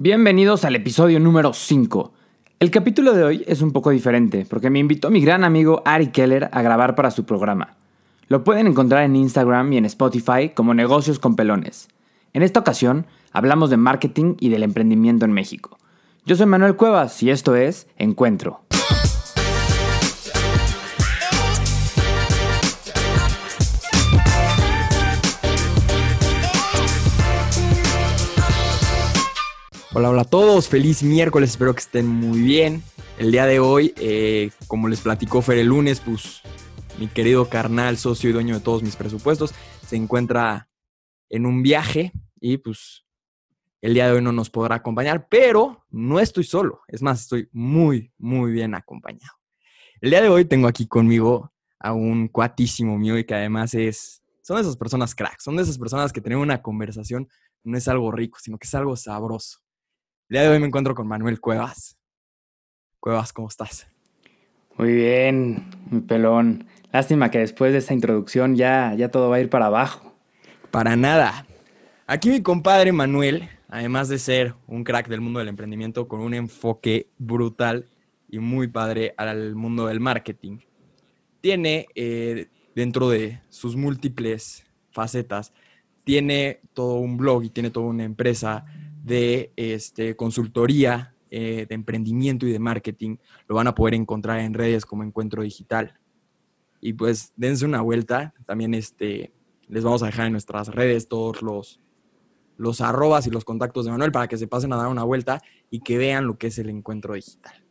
Bienvenidos al episodio número 5. El capítulo de hoy es un poco diferente porque me invitó mi gran amigo Ari Keller a grabar para su programa. Lo pueden encontrar en Instagram y en Spotify como Negocios con Pelones. En esta ocasión hablamos de marketing y del emprendimiento en México. Yo soy Manuel Cuevas y esto es Encuentro. Hola, hola a todos, feliz miércoles, espero que estén muy bien. El día de hoy, eh, como les platicó Fer el lunes, pues mi querido carnal, socio y dueño de todos mis presupuestos, se encuentra en un viaje y pues el día de hoy no nos podrá acompañar, pero no estoy solo, es más, estoy muy, muy bien acompañado. El día de hoy tengo aquí conmigo a un cuatísimo mío y que además es, son de esas personas cracks, son de esas personas que tener una conversación no es algo rico, sino que es algo sabroso. El día de hoy me encuentro con Manuel Cuevas. Cuevas, ¿cómo estás? Muy bien, mi pelón. Lástima que después de esta introducción ya, ya todo va a ir para abajo. Para nada. Aquí mi compadre Manuel, además de ser un crack del mundo del emprendimiento con un enfoque brutal y muy padre al mundo del marketing, tiene eh, dentro de sus múltiples facetas, tiene todo un blog y tiene toda una empresa de este, consultoría, eh, de emprendimiento y de marketing, lo van a poder encontrar en redes como Encuentro Digital. Y pues dense una vuelta. También este, les vamos a dejar en nuestras redes todos los, los arrobas y los contactos de Manuel para que se pasen a dar una vuelta y que vean lo que es el encuentro digital.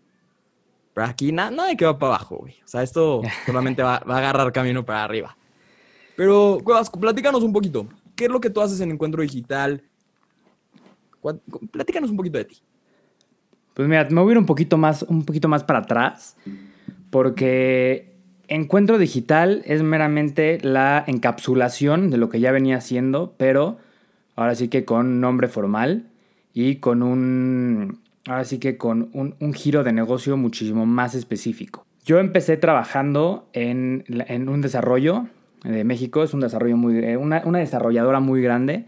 Pero aquí nada, nada de que va para abajo, güey. O sea, esto solamente va, va, a agarrar camino para arriba. Pero, Cuevas, platícanos un poquito. ¿Qué es lo que tú haces en Encuentro Digital? Platícanos un poquito de ti. Pues mira, me voy a ir un poquito más, un poquito más para atrás, porque Encuentro Digital es meramente la encapsulación de lo que ya venía haciendo, pero ahora sí que con nombre formal y con un, ahora sí que con un, giro de negocio muchísimo más específico. Yo empecé trabajando en, un desarrollo de México, es un desarrollo muy, eh, una, una desarrolladora muy grande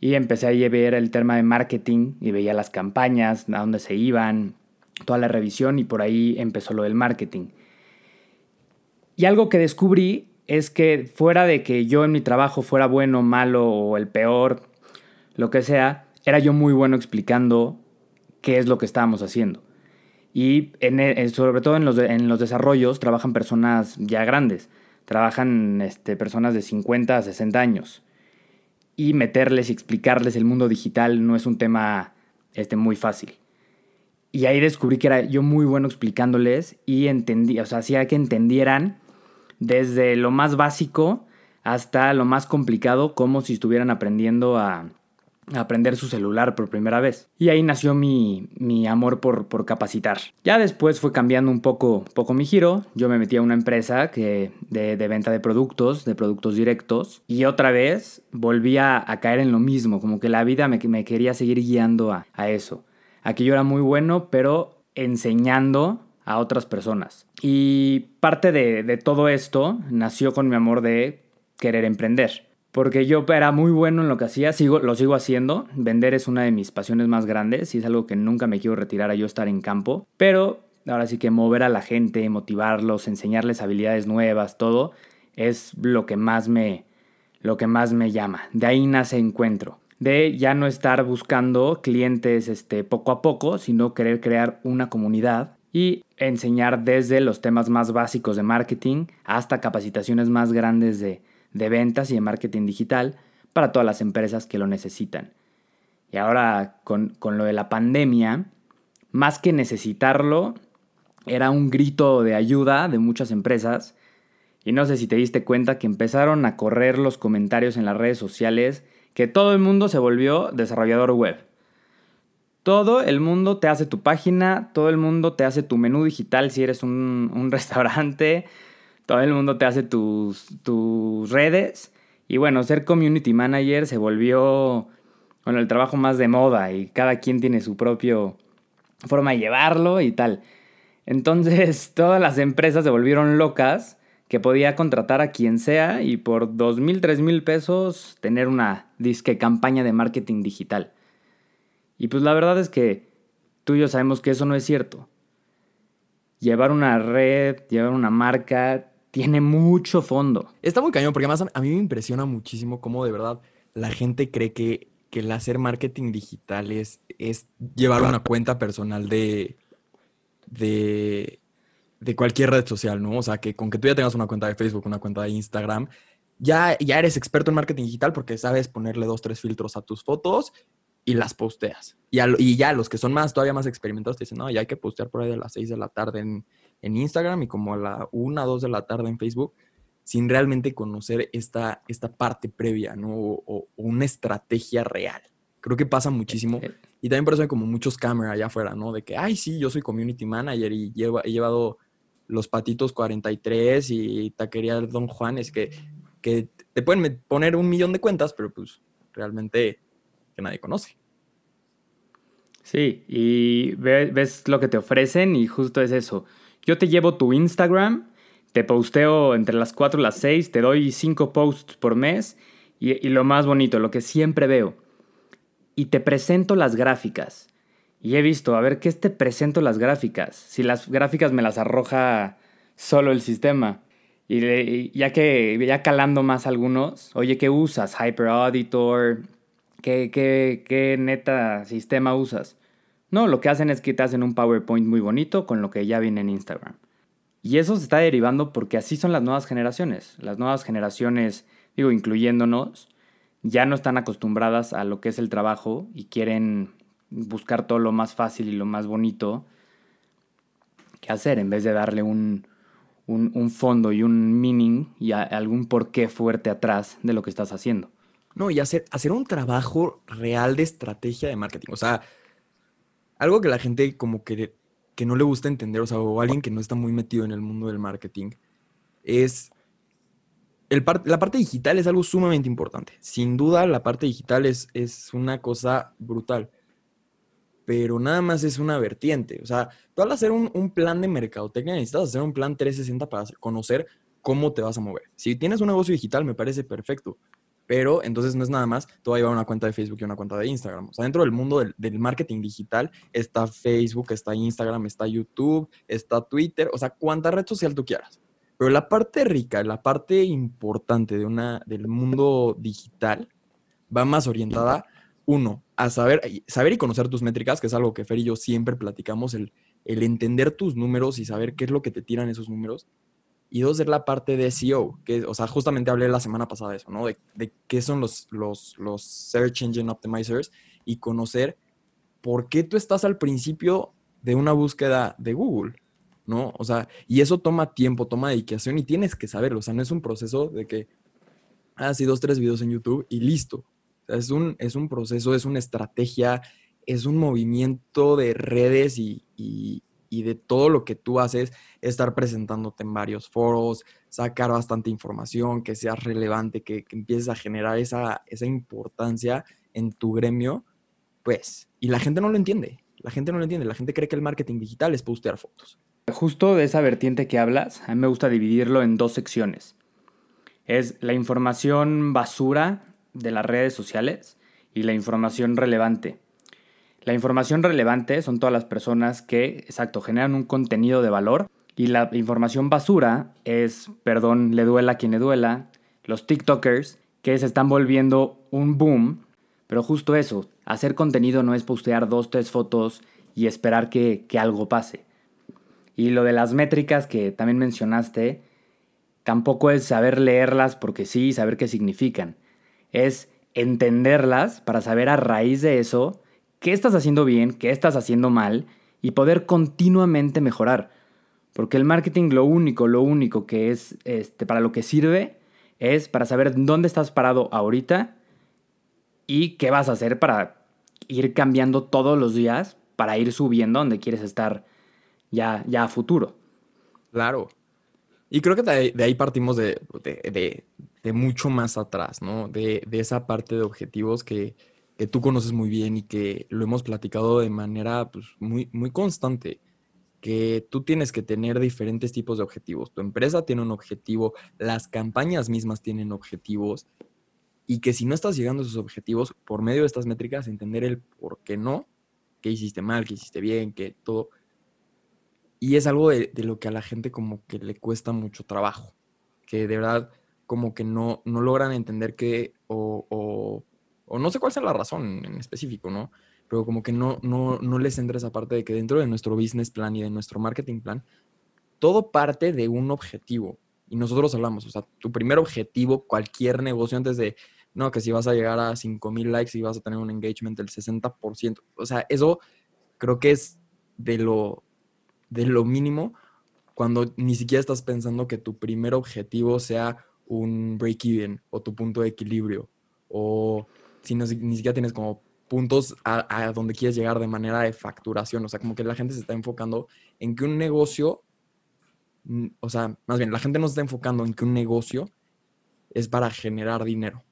y empecé a ver el tema de marketing y veía las campañas, a dónde se iban, toda la revisión y por ahí empezó lo del marketing. Y algo que descubrí es que fuera de que yo en mi trabajo fuera bueno, malo o el peor, lo que sea, era yo muy bueno explicando qué es lo que estábamos haciendo. Y en, sobre todo en los, en los desarrollos trabajan personas ya grandes, trabajan este, personas de 50 a 60 años y meterles y explicarles el mundo digital no es un tema este, muy fácil. Y ahí descubrí que era yo muy bueno explicándoles y entendí, o sea, hacía que entendieran desde lo más básico hasta lo más complicado, como si estuvieran aprendiendo a, aprender su celular por primera vez. Y ahí nació mi, amor por, capacitar. Ya después fue cambiando un poco, poco mi giro. Yo me metí a una empresa que, de, venta de productos, de productos directos. Y otra vez volví a, caer en lo mismo, como que la vida me, me quería seguir guiando a, eso. Aquí yo era muy bueno, pero enseñando a otras personas. Y parte de, de todo esto nació con mi amor de querer emprender porque yo era muy bueno en lo que hacía, sigo, lo sigo haciendo, vender es una de mis pasiones más grandes y es algo que nunca me quiero retirar a yo estar en campo, pero ahora sí que mover a la gente, motivarlos, enseñarles habilidades nuevas, todo, es lo que más me, lo que más me llama. De ahí nace encuentro de ya no estar buscando clientes este, poco a poco, sino querer crear una comunidad y enseñar desde los temas más básicos de marketing hasta capacitaciones más grandes de, de ventas y de marketing digital para todas las empresas que lo necesitan. Y ahora con, lo de la pandemia, más que necesitarlo, era un grito de ayuda de muchas empresas. Y no sé si te diste cuenta que empezaron a correr los comentarios en las redes sociales que todo el mundo se volvió desarrollador web. Todo el mundo te hace tu página, todo el mundo te hace tu menú digital si eres un, un restaurante, todo el mundo te hace tus, tus redes. Y bueno, ser community manager se volvió bueno, el trabajo más de moda y cada quien tiene su propio forma de llevarlo y tal. Entonces todas las empresas se volvieron locas que podía contratar a quien sea y por dos mil, tres mil pesos tener una disque campaña de marketing digital. Y pues la verdad es que tú y yo sabemos que eso no es cierto. Llevar una red, llevar una marca, tiene mucho fondo. Está muy cañón, porque además a mí me impresiona muchísimo cómo de verdad la gente cree que, que el hacer marketing digital es, es llevar una cuenta personal de, de, de cualquier red social, ¿no? O sea, que con que tú ya tengas una cuenta de Facebook, una cuenta de Instagram, ya, ya eres experto en marketing digital porque sabes ponerle dos, tres filtros a tus fotos y las posteas. Y, y ya los que son más, todavía más experimentados, te dicen, no, ya hay que postear por ahí de las 6 de la tarde en, en Instagram y como a la 1, 2 de la tarde en Facebook, sin realmente conocer esta, esta parte previa, ¿no? O, una estrategia real. Creo que pasa muchísimo. Y también por eso hay como muchos cámaras allá afuera, ¿no? De que, ay, sí, yo soy community manager y llevo, he llevado los patitos 43 y taquería Don Juan. Es que, que te pueden poner un millón de cuentas, pero pues realmente que nadie conoce. Sí, y ves lo que te ofrecen y justo es eso. Yo te llevo tu Instagram, te posteo entre las 4 y las 6, te doy 5 posts por mes y, lo más bonito, lo que siempre veo, y te presento las gráficas. Y he visto, a ver, ¿qué te presento las gráficas? Si las gráficas me las arroja solo el sistema. Y, ya que, ya calando más algunos, oye, ¿qué usas? Hyper Auditor, ¿Qué, qué, neta sistema usas? No, lo que hacen es que te hacen un PowerPoint muy bonito con lo que ya viene en Instagram. Y eso se está derivando porque así son las nuevas generaciones. Las nuevas generaciones, digo, incluyéndonos, ya no están acostumbradas a lo que es el trabajo y quieren buscar todo lo más fácil y lo más bonito que hacer en vez de darle un, un, fondo y un meaning y algún porqué fuerte atrás de lo que estás haciendo. No, y hacer, hacer un trabajo real de estrategia de marketing. O sea, algo que la gente como que, que no le gusta entender, o sea, o alguien que no está muy metido en el mundo del marketing, es... El la parte digital es algo sumamente importante. Sin duda, la parte digital es, es una cosa brutal. Pero nada más es una vertiente. O sea, tú al hacer un, un plan de mercadotecnia necesitas hacer un plan 360 para conocer cómo te vas a mover. Si tienes un negocio digital, me parece perfecto pero entonces no es nada más, tú vas a llevar una cuenta de Facebook y una cuenta de Instagram. O sea, dentro del mundo del, marketing digital está Facebook, está Instagram, está YouTube, está Twitter, o sea, cuánta red social tú quieras. Pero la parte rica, la parte importante de una, del mundo digital va más orientada, uno, a saber, saber y conocer tus métricas, que es algo que Fer y yo siempre platicamos, el, el entender tus números y saber qué es lo que te tiran esos números y dos es la parte de SEO, que, o sea, justamente hablé la semana pasada de eso, ¿no? De, de qué son los, los, los Search Engine Optimizers y conocer por qué tú estás al principio de una búsqueda de Google, ¿no? O sea, y eso toma tiempo, toma dedicación y tienes que saberlo, o sea, no es un proceso de que, ah, sí, dos, tres videos en YouTube y listo. Es un, es un proceso, es una estrategia, es un movimiento de redes y de todo lo que tú haces, estar presentándote en varios foros, sacar bastante información, que seas relevante, que, empieces a generar esa, esa importancia en tu gremio, pues, y la gente no lo entiende, la gente no lo entiende, la gente cree que el marketing digital es postear fotos. Justo de esa vertiente que hablas, a mí me gusta dividirlo en dos secciones. Es la información basura de las redes sociales y la información relevante. La información relevante son todas las personas que, exacto, generan un contenido de valor. Y la información basura es, perdón, le duela a quien le duela, los TikTokers que se están volviendo un boom. Pero justo eso, hacer contenido no es postear dos, tres fotos y esperar que, que algo pase. Y lo de las métricas que también mencionaste, tampoco es saber leerlas porque sí, saber qué significan. Es entenderlas para saber a raíz de eso qué estás haciendo bien, qué estás haciendo mal y poder continuamente mejorar. Porque el marketing lo único, lo único que es este, para lo que sirve es para saber dónde estás parado ahorita y qué vas a hacer para ir cambiando todos los días para ir subiendo donde quieres estar ya, ya a futuro. Claro. Y creo que de ahí, partimos de, de, mucho más atrás, ¿no? De, esa parte de objetivos que, que tú conoces muy bien y que lo hemos platicado de manera pues, muy, muy constante, que tú tienes que tener diferentes tipos de objetivos. Tu empresa tiene un objetivo, las campañas mismas tienen objetivos y que si no estás llegando a esos objetivos, por medio de estas métricas, entender el por qué no, qué hiciste mal, qué hiciste bien, qué todo. Y es algo de, lo que a la gente como que le cuesta mucho trabajo, que de verdad como que no, no logran entender que, o, o no sé cuál sea la razón en específico, ¿no? Pero como que no, no, no les entra esa parte de que dentro de nuestro business plan y de nuestro marketing plan, todo parte de un objetivo. Y nosotros hablamos, o sea, tu primer objetivo, cualquier negocio antes de, no, que si vas a llegar a 5000 likes y vas a tener un engagement del 60%. O sea, eso creo que es de lo, de lo mínimo cuando ni siquiera estás pensando que tu primer objetivo sea un break-even o tu punto de equilibrio o si no, ni siquiera tienes como puntos a, a, donde quieres llegar de manera de facturación. O sea, como que la gente se está enfocando en que un negocio o sea, más bien, la gente no se está enfocando en que un negocio es para generar dinero.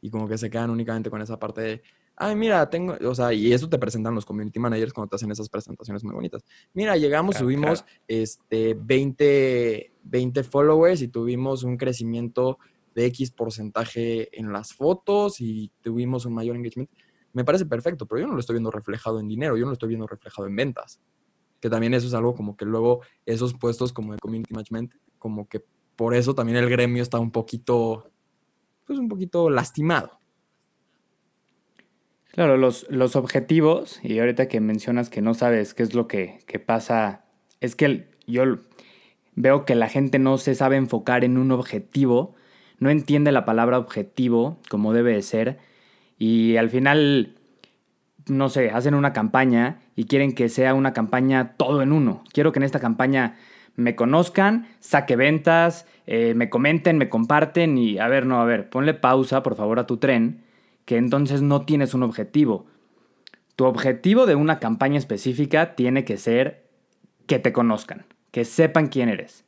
Y como que se quedan únicamente con esa parte de, ay, mira, tengo, o sea, y eso te presentan los community managers cuando te hacen esas presentaciones muy bonitas. Mira, llegamos, subimos Este, 20, 20 followers y tuvimos un crecimiento de X porcentaje en las fotos y tuvimos un mayor engagement. Me parece perfecto, pero yo no lo estoy viendo reflejado en dinero, yo no lo estoy viendo reflejado en ventas que también eso es algo como que luego esos puestos como de community management, como que por eso también el gremio está un poquito, pues un poquito lastimado. Claro, los, los objetivos, y ahorita que mencionas que no sabes qué es lo que, que pasa, es que yo veo que la gente no se sabe enfocar en un objetivo, no entiende la palabra objetivo como debe de ser, y al final no sé, hacen una campaña y quieren que sea una campaña todo en uno. Quiero que en esta campaña me conozcan, saque ventas, eh, me comenten, me comparten y a ver, no, a ver, ponle pausa por favor a tu tren, que entonces no tienes un objetivo. Tu objetivo de una campaña específica tiene que ser que te conozcan, que sepan quién eres.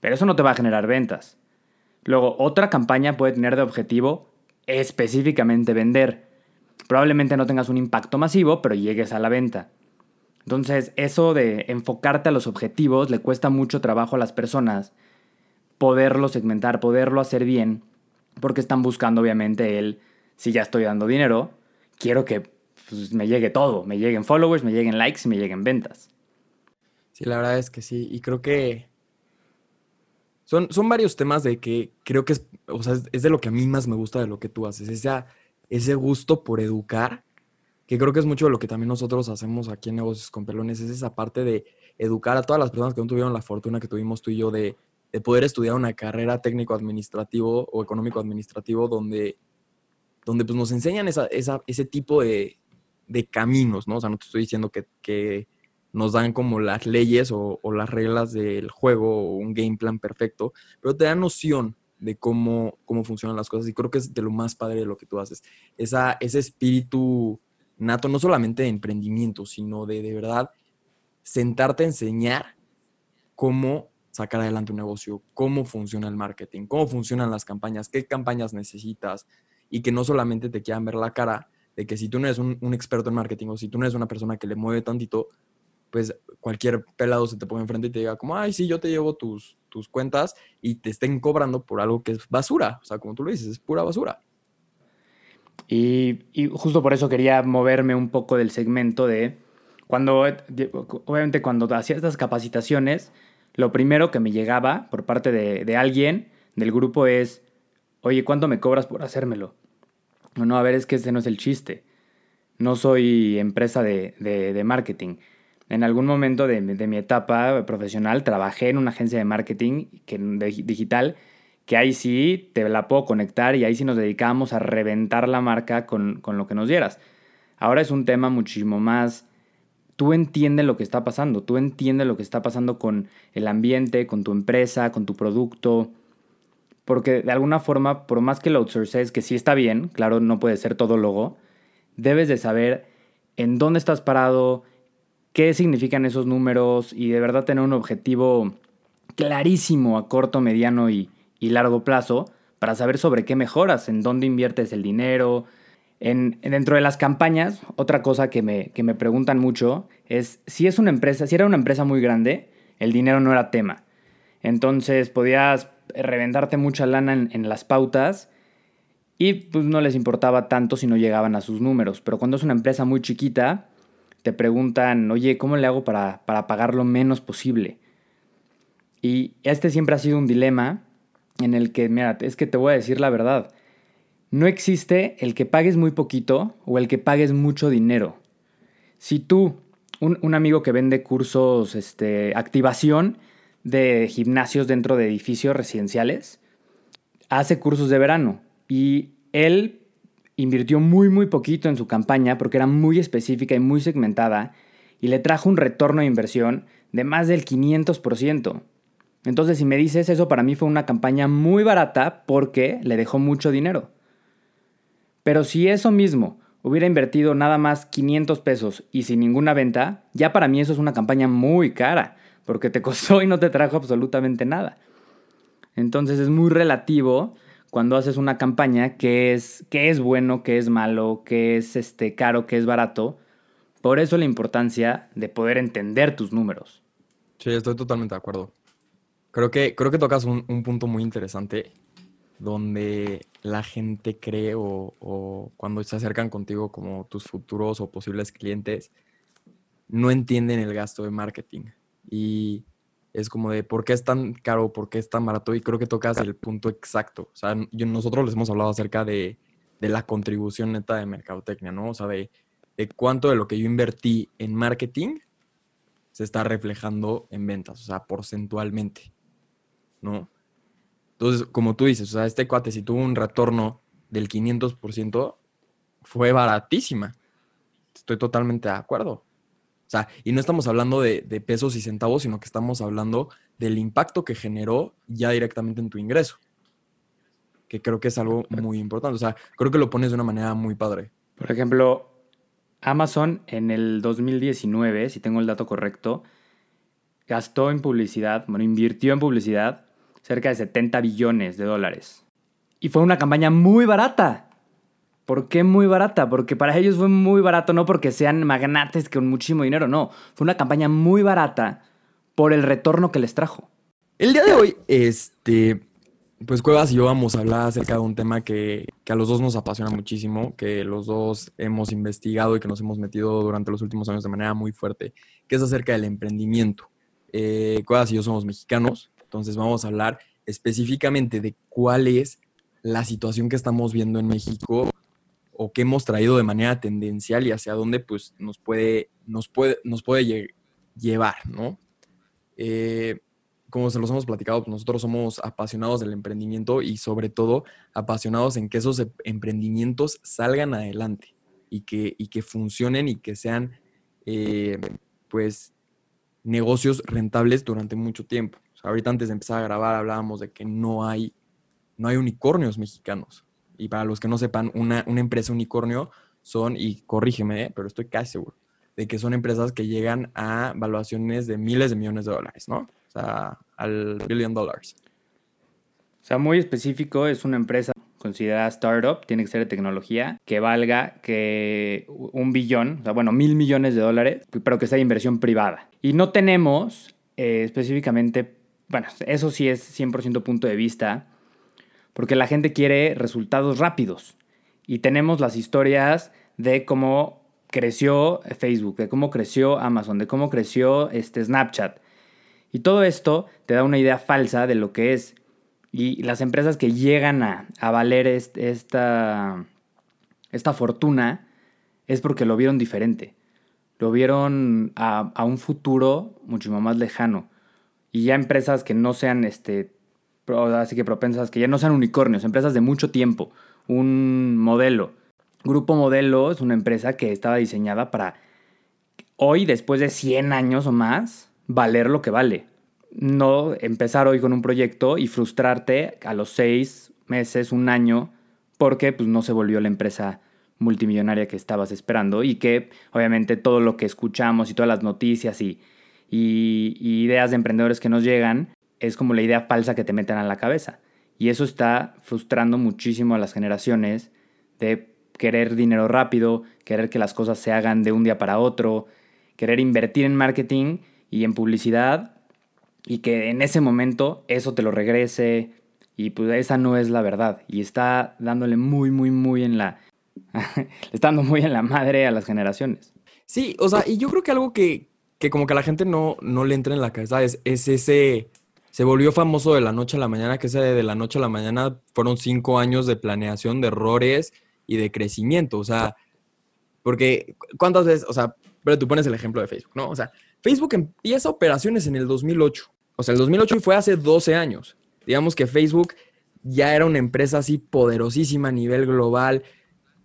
Pero eso no te va a generar ventas. Luego, otra campaña puede tener de objetivo específicamente vender probablemente no tengas un impacto masivo, pero llegues a la venta. Entonces, eso de enfocarte a los objetivos le cuesta mucho trabajo a las personas poderlo segmentar, poderlo hacer bien, porque están buscando obviamente el, si ya estoy dando dinero, quiero que pues, me llegue todo, me lleguen followers, me lleguen likes y me lleguen ventas. Sí, la verdad es que sí, y creo que son, son varios temas de que creo que es, o sea, es de lo que a mí más me gusta de lo que tú haces, esa ese gusto por educar, que creo que es mucho de lo que también nosotros hacemos aquí en Negocios con Pelones, es esa parte de educar a todas las personas que no tuvieron la fortuna que tuvimos tú y yo de, poder estudiar una carrera técnico-administrativo o económico-administrativo donde, donde pues nos enseñan esa, ese tipo de, caminos, ¿no? O sea, no te estoy diciendo que, nos dan como las leyes o, las reglas del juego o un game plan perfecto, pero te dan noción de cómo, cómo funcionan las cosas. Y creo que es de lo más padre de lo que tú haces. Ese espíritu nato, no solamente de emprendimiento, sino de de verdad sentarte a enseñar cómo sacar adelante un negocio, cómo funciona el marketing, cómo funcionan las campañas, qué campañas necesitas y que no solamente te quieran ver la cara de que si tú no eres un, un experto en marketing o si tú no eres una persona que le mueve tantito, pues cualquier pelado se te pone enfrente y te diga como, ay, sí, yo te llevo tus, tus cuentas y te estén cobrando por algo que es basura. O sea, como tú lo dices, es pura basura. Y, justo por eso quería moverme un poco del segmento de cuando, obviamente cuando hacía estas capacitaciones, lo primero que me llegaba por parte de, alguien del grupo es, oye, ¿cuánto me cobras por hacérmelo? No, no, a ver, es que ese no es el chiste. No soy empresa de, de marketing en algún momento de, mi etapa profesional trabajé en una agencia de marketing digital que ahí sí te la puedo conectar y ahí sí nos dedicábamos a reventar la marca con, con lo que nos dieras. Ahora es un tema muchísimo más... Tú entiendes lo que está pasando, tú entiendes lo que está pasando con el ambiente, con tu empresa, con tu producto, porque de alguna forma, por más que lo outsources, que sí está bien, claro, no puede ser todo logo, debes de saber en dónde estás parado, qué significan esos números y de verdad tener un objetivo clarísimo a corto, mediano y, largo plazo para saber sobre qué mejoras, en dónde inviertes el dinero. En, dentro de las campañas, otra cosa que me, que me preguntan mucho es si es una empresa, si era una empresa muy grande, el dinero no era tema. Entonces podías reventarte mucha lana en, en las pautas Y pues no les importaba tanto si no llegaban a sus números. Pero cuando es una empresa muy chiquita, te preguntan, oye, ¿cómo le hago para, para pagar lo menos posible? Y este siempre ha sido un dilema en el que, mira, es que te voy a decir la verdad. No existe el que pagues muy poquito o el que pagues mucho dinero. Si tú, un, amigo que vende cursos, este, activación de gimnasios dentro de edificios residenciales, hace cursos de verano y él invirtió muy, muy poquito en su campaña porque era muy específica y muy segmentada y le trajo un retorno de inversión de más del 500%. Entonces, si me dices eso, para mí fue una campaña muy barata porque le dejó mucho dinero. Pero si eso mismo hubiera invertido nada más 500 pesos y sin ninguna venta, ya para mí eso es una campaña muy cara, porque te costó y no te trajo absolutamente nada. Entonces es muy relativo cuando haces una campaña que es, que es bueno, que es malo, que es este, caro, que es barato. Por eso la importancia de poder entender tus números. Sí, estoy totalmente de acuerdo. Creo que, creo que tocas un, punto muy interesante donde la gente cree o, cuando se acercan contigo como tus futuros o posibles clientes, no entienden el gasto de marketing. Y es como de por qué es tan caro, por qué es tan barato. Y creo que tocas el punto exacto. O sea, nosotros les hemos hablado acerca de, de, la contribución neta de mercadotecnia, ¿no? O sea, de, de cuánto de lo que yo invertí en marketing se está reflejando en ventas, o sea, porcentualmente. ¿no? Entonces, como tú dices, o sea, este cuate si tuvo un retorno del 500%, fue baratísima. Estoy totalmente de acuerdo. O sea, y no estamos hablando de, pesos y centavos, sino que estamos hablando del impacto que generó ya directamente en tu ingreso. Que creo que es algo muy importante. O sea, creo que lo pones de una manera muy padre. Por ejemplo, Amazon en el 2019, si tengo el dato correcto, gastó en publicidad, bueno, invirtió en publicidad cerca de 70 billones de dólares. Y fue una campaña muy barata. ¿Por qué muy barata? Porque para ellos fue muy barato, no porque sean magnates con muchísimo dinero, no. Fue una campaña muy barata por el retorno que les trajo. El día de hoy, este, pues Cuevas y yo vamos a hablar acerca de un tema que, que, a los dos nos apasiona muchísimo, que los dos hemos investigado y que nos hemos metido durante los últimos años de manera muy fuerte, que es acerca del emprendimiento. Eh, Cuevas y yo somos mexicanos, entonces vamos a hablar específicamente de cuál es la situación que estamos viendo en México o que hemos traído de manera tendencial y hacia dónde pues nos puede, nos puede, nos puede llevar, ¿no? Eh, como se los hemos platicado, pues, nosotros somos apasionados del emprendimiento y sobre todo apasionados en que esos emprendimientos salgan adelante y que, y que funcionen y que sean eh, pues negocios rentables durante mucho tiempo ahorita antes de empezar a grabar hablábamos de que no hay, no hay unicornios mexicanos. Y para los que no sepan, una, empresa unicornio son, y corrígeme, ¿eh? pero estoy casi seguro, de que son empresas que llegan a valuaciones de miles de millones de dólares, ¿no? O sea, al billion dollars. O sea, muy específico, es una empresa considerada startup, tiene que ser de tecnología, que valga que un billón, o sea, bueno, mil millones de dólares, pero que sea de inversión privada. Y no tenemos eh, específicamente bueno, eso sí es 100% punto de vista, porque la gente quiere resultados rápidos. Y tenemos las historias de cómo creció Facebook, de cómo creció Amazon, de cómo creció este Snapchat. Y todo esto te da una idea falsa de lo que es. Y las empresas que llegan a, valer esta, esta fortuna es porque lo vieron diferente. Lo vieron a, un futuro muchísimo más lejano y ya empresas que no sean, este, así que propensas, que ya no sean unicornios, empresas de mucho tiempo, un modelo. Grupo Modelo es una empresa que estaba diseñada para hoy, después de 100 años o más, valer lo que vale. No empezar hoy con un proyecto y frustrarte a los 6 meses, un año, porque pues, no se volvió la empresa multimillonaria que estabas esperando y que obviamente todo lo que escuchamos y todas las noticias y, ideas de emprendedores que nos llegan, es como la idea falsa que te meten a la cabeza. Y eso está frustrando muchísimo a las generaciones de querer dinero rápido, querer que las cosas se hagan de un día para otro, querer invertir en marketing y en publicidad y que en ese momento eso te lo regrese Y pues esa no es la verdad. Y está dándole muy, muy, muy en la... está dando muy en la madre a las generaciones. Sí, o sea, y yo creo que algo que, que como que a la gente no, no le entra en la cabeza es, es ese... Se volvió famoso de la noche a la mañana, que ese de la noche a la mañana fueron cinco años de planeación, de errores y de crecimiento. O sea, porque ¿cuántas veces? O sea, pero tú pones el ejemplo de Facebook, ¿no? O sea, Facebook empieza operaciones en el 2008. O sea, el 2008 fue hace 12 años. Digamos que Facebook ya era una empresa así poderosísima a nivel global,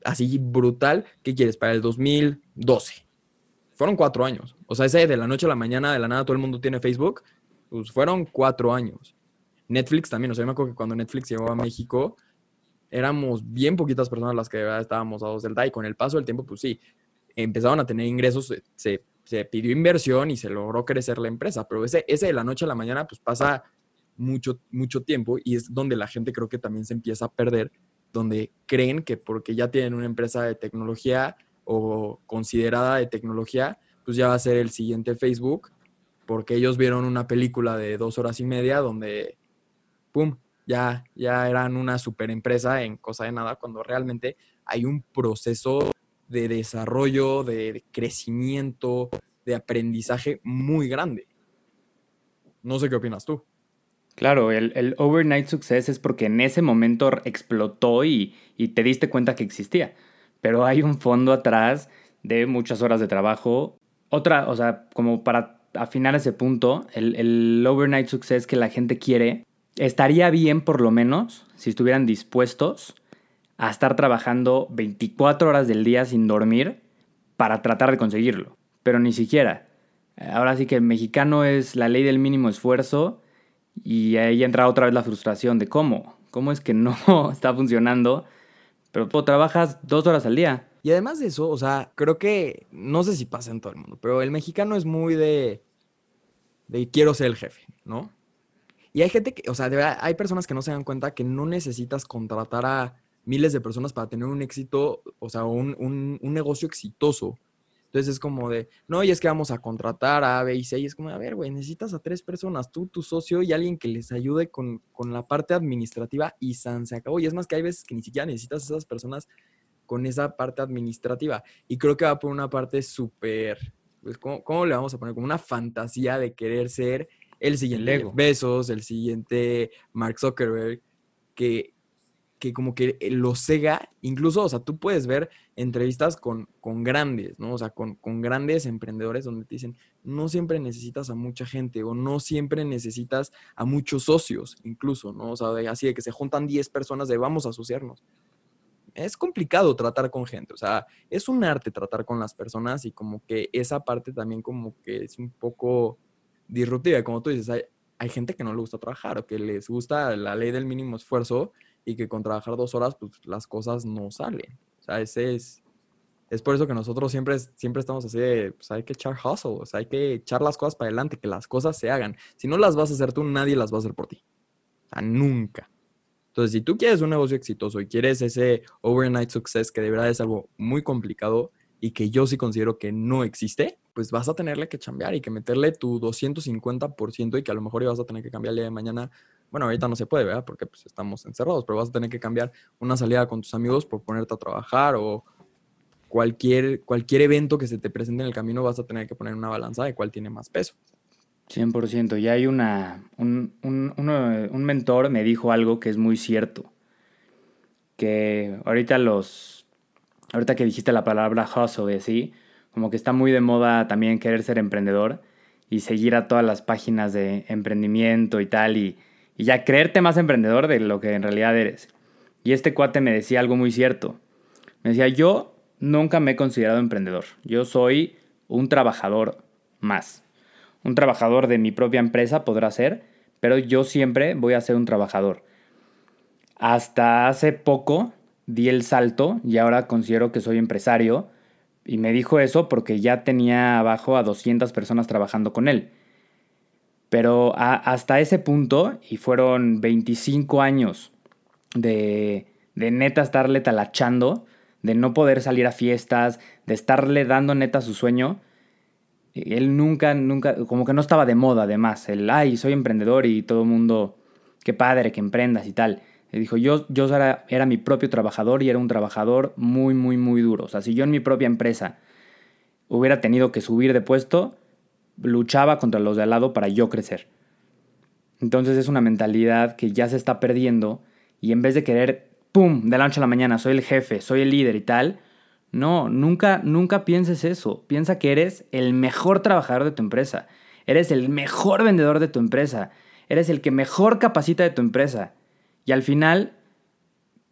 así brutal. ¿Qué quieres? Para el 2012. Fueron cuatro años. O sea, ese de la noche a la mañana, de la nada, todo el mundo tiene Facebook. Pues fueron cuatro años. Netflix también. O sea, yo me acuerdo que cuando Netflix llegó a México, éramos bien poquitas personas las que estábamos a dos del DAI. Con el paso del tiempo, pues sí, empezaron a tener ingresos, se, se, pidió inversión y se logró crecer la empresa. Pero ese, ese de la noche a la mañana, pues pasa mucho, mucho tiempo y es donde la gente creo que también se empieza a perder, donde creen que porque ya tienen una empresa de tecnología o considerada de tecnología, pues ya va a ser el siguiente Facebook, porque ellos vieron una película de dos horas y media donde, ¡pum!, ya, ya eran una super empresa en cosa de nada, cuando realmente hay un proceso de desarrollo, de, crecimiento, de aprendizaje muy grande. No sé qué opinas tú. Claro, el, overnight success es porque en ese momento explotó y, te diste cuenta que existía. Pero hay un fondo atrás de muchas horas de trabajo. Otra, o sea, como para afinar ese punto, el, overnight success que la gente quiere estaría bien por lo menos si estuvieran dispuestos a estar trabajando 24 horas del día sin dormir para tratar de conseguirlo. Pero ni siquiera. Ahora sí que mexicano es la ley del mínimo esfuerzo y ahí entra otra vez la frustración de cómo, cómo es que no está funcionando, pero tú trabajas dos horas al día. Y además de eso, o sea, creo que, no sé si pasa en todo el mundo, pero el mexicano es muy de, de quiero ser el jefe, ¿no? Y hay gente que, o sea, hay personas que no se dan cuenta que no necesitas contratar a miles de personas para tener un éxito, o sea, un, un, negocio exitoso. Entonces es como de, no, y es que vamos a contratar a A, B y C. Y es como, a ver, güey, necesitas a tres personas, tú, tu socio y alguien que les ayude con, con la parte administrativa y San se acabó. Y es más que hay veces que ni siquiera necesitas a esas personas con esa parte administrativa. Y creo que va por una parte súper, pues, ¿cómo, ¿cómo, le vamos a poner? Como una fantasía de querer ser el siguiente Besos, el siguiente Mark Zuckerberg, que, que como que eh, lo cega, incluso, o sea, tú puedes ver entrevistas con, con grandes, ¿no? O sea, con, con, grandes emprendedores donde te dicen, no siempre necesitas a mucha gente o no siempre necesitas a muchos socios, incluso, ¿no? O sea, así de que se juntan 10 personas de vamos a asociarnos. Es complicado tratar con gente, o sea, es un arte tratar con las personas y como que esa parte también como que es un poco disruptiva. Como tú dices, hay, hay gente que no le gusta trabajar o que les gusta la ley del mínimo esfuerzo y que con trabajar dos horas, pues las cosas no salen. O sea, ese es, es por eso que nosotros siempre, siempre estamos así de, pues hay que echar hustle, o sea, hay que echar las cosas para adelante, que las cosas se hagan. Si no las vas a hacer tú, nadie las va a hacer por ti. O sea, nunca. Entonces, si tú quieres un negocio exitoso y quieres ese overnight success, que de verdad es algo muy complicado y que yo sí considero que no existe, pues vas a tenerle que chambear y que meterle tu 250% y que a lo mejor ibas a tener que cambiar el día de mañana. Bueno, ahorita no se puede, ¿verdad? Porque pues estamos encerrados, pero vas a tener que cambiar una salida con tus amigos por ponerte a trabajar o cualquier, cualquier evento que se te presente en el camino vas a tener que poner una balanza de cuál tiene más peso. 100%. Y hay una, un, un, un mentor me dijo algo que es muy cierto. Que ahorita los, ahorita que dijiste la palabra hustle y así, como que está muy de moda también querer ser emprendedor y seguir a todas las páginas de emprendimiento y tal y, ya creerte más emprendedor de lo que en realidad eres. Y este cuate me decía algo muy cierto. Me decía, yo nunca me he considerado emprendedor. Yo soy un trabajador más. Un trabajador de mi propia empresa podrá ser, pero yo siempre voy a ser un trabajador. Hasta hace poco di el salto y ahora considero que soy empresario y me dijo eso porque ya tenía abajo a 200 personas trabajando con él. Pero hasta ese punto, y fueron 25 años de, de neta estarle talachando, de no poder salir a fiestas, de estarle dando neta su sueño, él nunca, nunca, como que no estaba de moda además, el, ay, soy emprendedor y todo el mundo qué padre que emprendas y tal. Y dijo, yo, yo era, era mi propio trabajador y era un trabajador muy, muy, muy duro. O sea, si yo en mi propia empresa hubiera tenido que subir de puesto, luchaba contra los de al lado para yo crecer. Entonces es una mentalidad que ya se está perdiendo y en vez de querer, ¡pum!, de la noche a la mañana, soy el jefe, soy el líder y tal, no, nunca, nunca pienses eso. Piensa que eres el mejor trabajador de tu empresa, eres el mejor vendedor de tu empresa, eres el que mejor capacita de tu empresa. Y al final,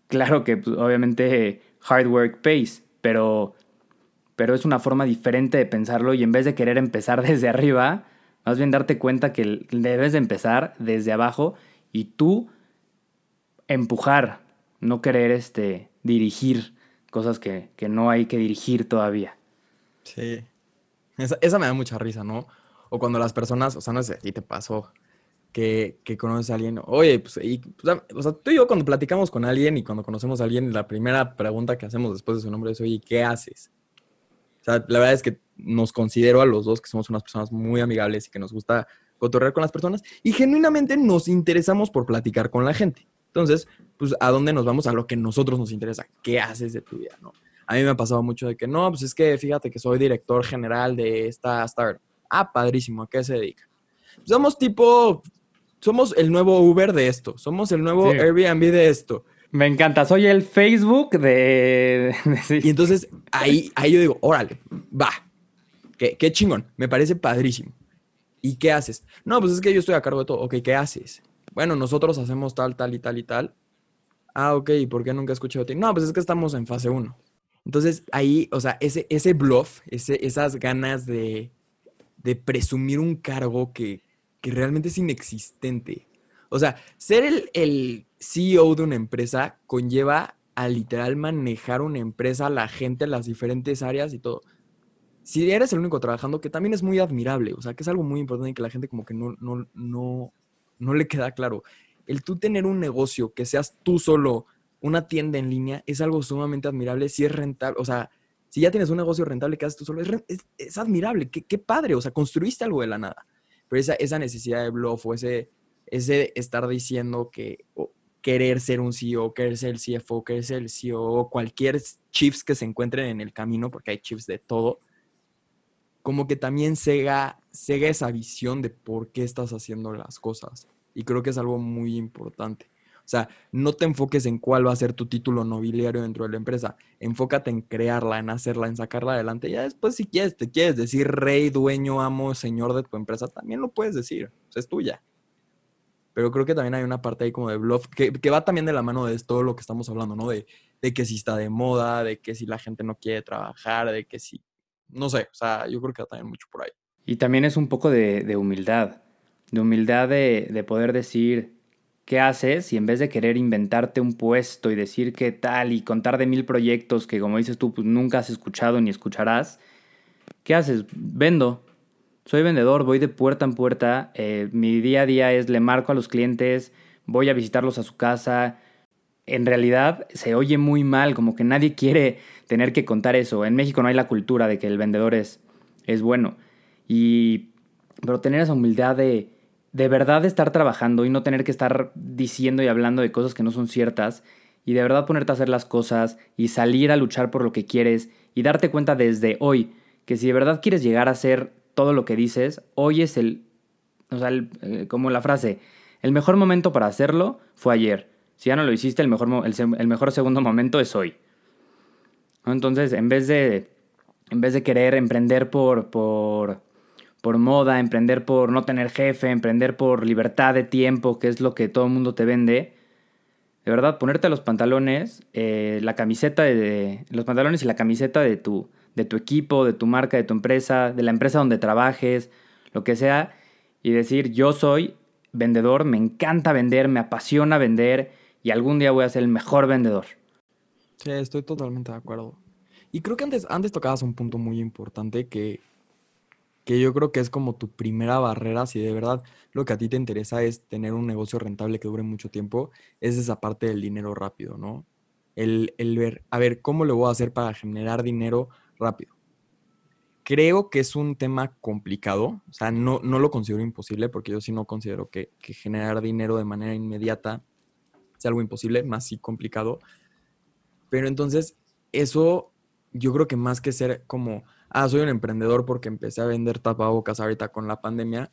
claro que pues, obviamente hard work pays, pero, pero es una forma diferente de pensarlo y en vez de querer empezar desde arriba, más bien darte cuenta que debes de empezar desde abajo y tú empujar, no querer este, dirigir cosas que, no hay que dirigir todavía. Sí. Esa, me da mucha risa, ¿no? O cuando las personas, o sea, no sé, si te pasó que, que conoces a alguien, oye, pues, o sea, tú y yo cuando platicamos con alguien y cuando conocemos a alguien, la primera pregunta que hacemos después de su nombre es, oye, ¿qué haces? O sea, la verdad es que nos considero a los dos que somos unas personas muy amigables y que nos gusta cotorrear con las personas y genuinamente nos interesamos por platicar con la gente. Entonces, pues, ¿a dónde nos vamos? A lo que nosotros nos interesa. ¿Qué haces de tu vida, no? A mí me ha pasado mucho de que, no, pues es que fíjate que soy director general de esta startup. Ah, padrísimo, ¿a qué se dedica? Somos tipo, somos el nuevo Uber de esto, somos el nuevo Airbnb de esto. Me encanta, soy el Facebook de... Y entonces ahí, ahí yo digo, órale, va, qué, qué chingón, me parece padrísimo. ¿Y qué haces? No, pues es que yo estoy a cargo de todo. Ok, ¿qué haces? Bueno, nosotros hacemos tal, tal y tal y tal. Ah, ok, ¿y por qué nunca he escuchado ti? No, pues es que estamos en fase 1. Entonces ahí, o sea, ese, ese bluff, ese, esas ganas de, de presumir un cargo que, que, realmente es inexistente. O sea, ser el, el, CEO de una empresa conlleva a literal manejar una empresa, la gente, las diferentes áreas y todo. Si eres el único trabajando, que también es muy admirable, o sea, que es algo muy importante y que la gente como que no, no, no, no le queda claro. El tú tener un negocio que seas tú solo, una tienda en línea, es algo sumamente admirable si es rentable. O sea, si ya tienes un negocio rentable que haces tú solo, es, admirable. Qué, padre. O sea, construiste algo de la nada. Pero esa, esa necesidad de bluff o ese, ese estar diciendo que querer ser un CEO, querer ser el CFO, querer ser el CEO, cualquier chips que se encuentren en el camino, porque hay chips de todo, como que también cega, cega esa visión de por qué estás haciendo las cosas. Y creo que es algo muy importante. O sea, no te enfoques en cuál va a ser tu título nobiliario dentro de la empresa. Enfócate en crearla, en hacerla, en sacarla adelante. Ya después, si quieres, te quieres decir rey, dueño, amo, señor de tu empresa, también lo puedes decir. Es tuya. Pero creo que también hay una parte ahí como de bluff, que, que va también de la mano de todo lo que estamos hablando, ¿no? De, de que si está de moda, de que si la gente no quiere trabajar, de que si no sé, o sea, yo creo que también mucho por ahí. Y también es un poco de, humildad, de humildad de, poder decir qué haces y en vez de querer inventarte un puesto y decir qué tal y contar de mil proyectos que como dices tú pues, nunca has escuchado ni escucharás, ¿qué haces? Vendo. Soy vendedor, voy de puerta en puerta, eh, mi día a día es le marco a los clientes, voy a visitarlos a su casa, en realidad se oye muy mal, como que nadie quiere tener que contar eso. En México no hay la cultura de que el vendedor es, es bueno. Y, pero tener esa humildad de de verdad estar trabajando y no tener que estar diciendo y hablando de cosas que no son ciertas y de verdad ponerte a hacer las cosas y salir a luchar por lo que quieres y darte cuenta desde hoy que si de verdad quieres llegar a hacer todo lo que dices, hoy es el, o sea, eh, como la frase, el mejor momento para hacerlo fue ayer. Si ya no lo hiciste, el mejor, el, mejor segundo momento es hoy. Entonces, en vez de, en vez de querer emprender por, por, por moda, emprender por no tener jefe, emprender por libertad de tiempo, que es lo que todo el mundo te vende, de verdad, ponerte los pantalones, eh, la camiseta de, los pantalones y la camiseta de tu, de tu equipo, de tu marca, de tu empresa, de la empresa donde trabajes, lo que sea, y decir, yo soy vendedor, me encanta vender, me apasiona vender, y algún día voy a ser el mejor vendedor. Sí, estoy totalmente de acuerdo. Y creo que antes, antes tocabas un punto muy importante que, que yo creo que es como tu primera barrera, si de verdad lo que a ti te interesa es tener un negocio rentable que dure mucho tiempo, es esa parte del dinero rápido, ¿no? El, el ver, a ver, ¿cómo lo voy a hacer para generar dinero rápido? creo que es un tema complicado, o sea, no, no lo considero imposible porque yo sí no considero que, que generar dinero de manera inmediata sea algo imposible, más sí complicado. Pero entonces, eso yo creo que más que ser como, ah, soy un emprendedor porque empecé a vender tapabocas ahorita con la pandemia,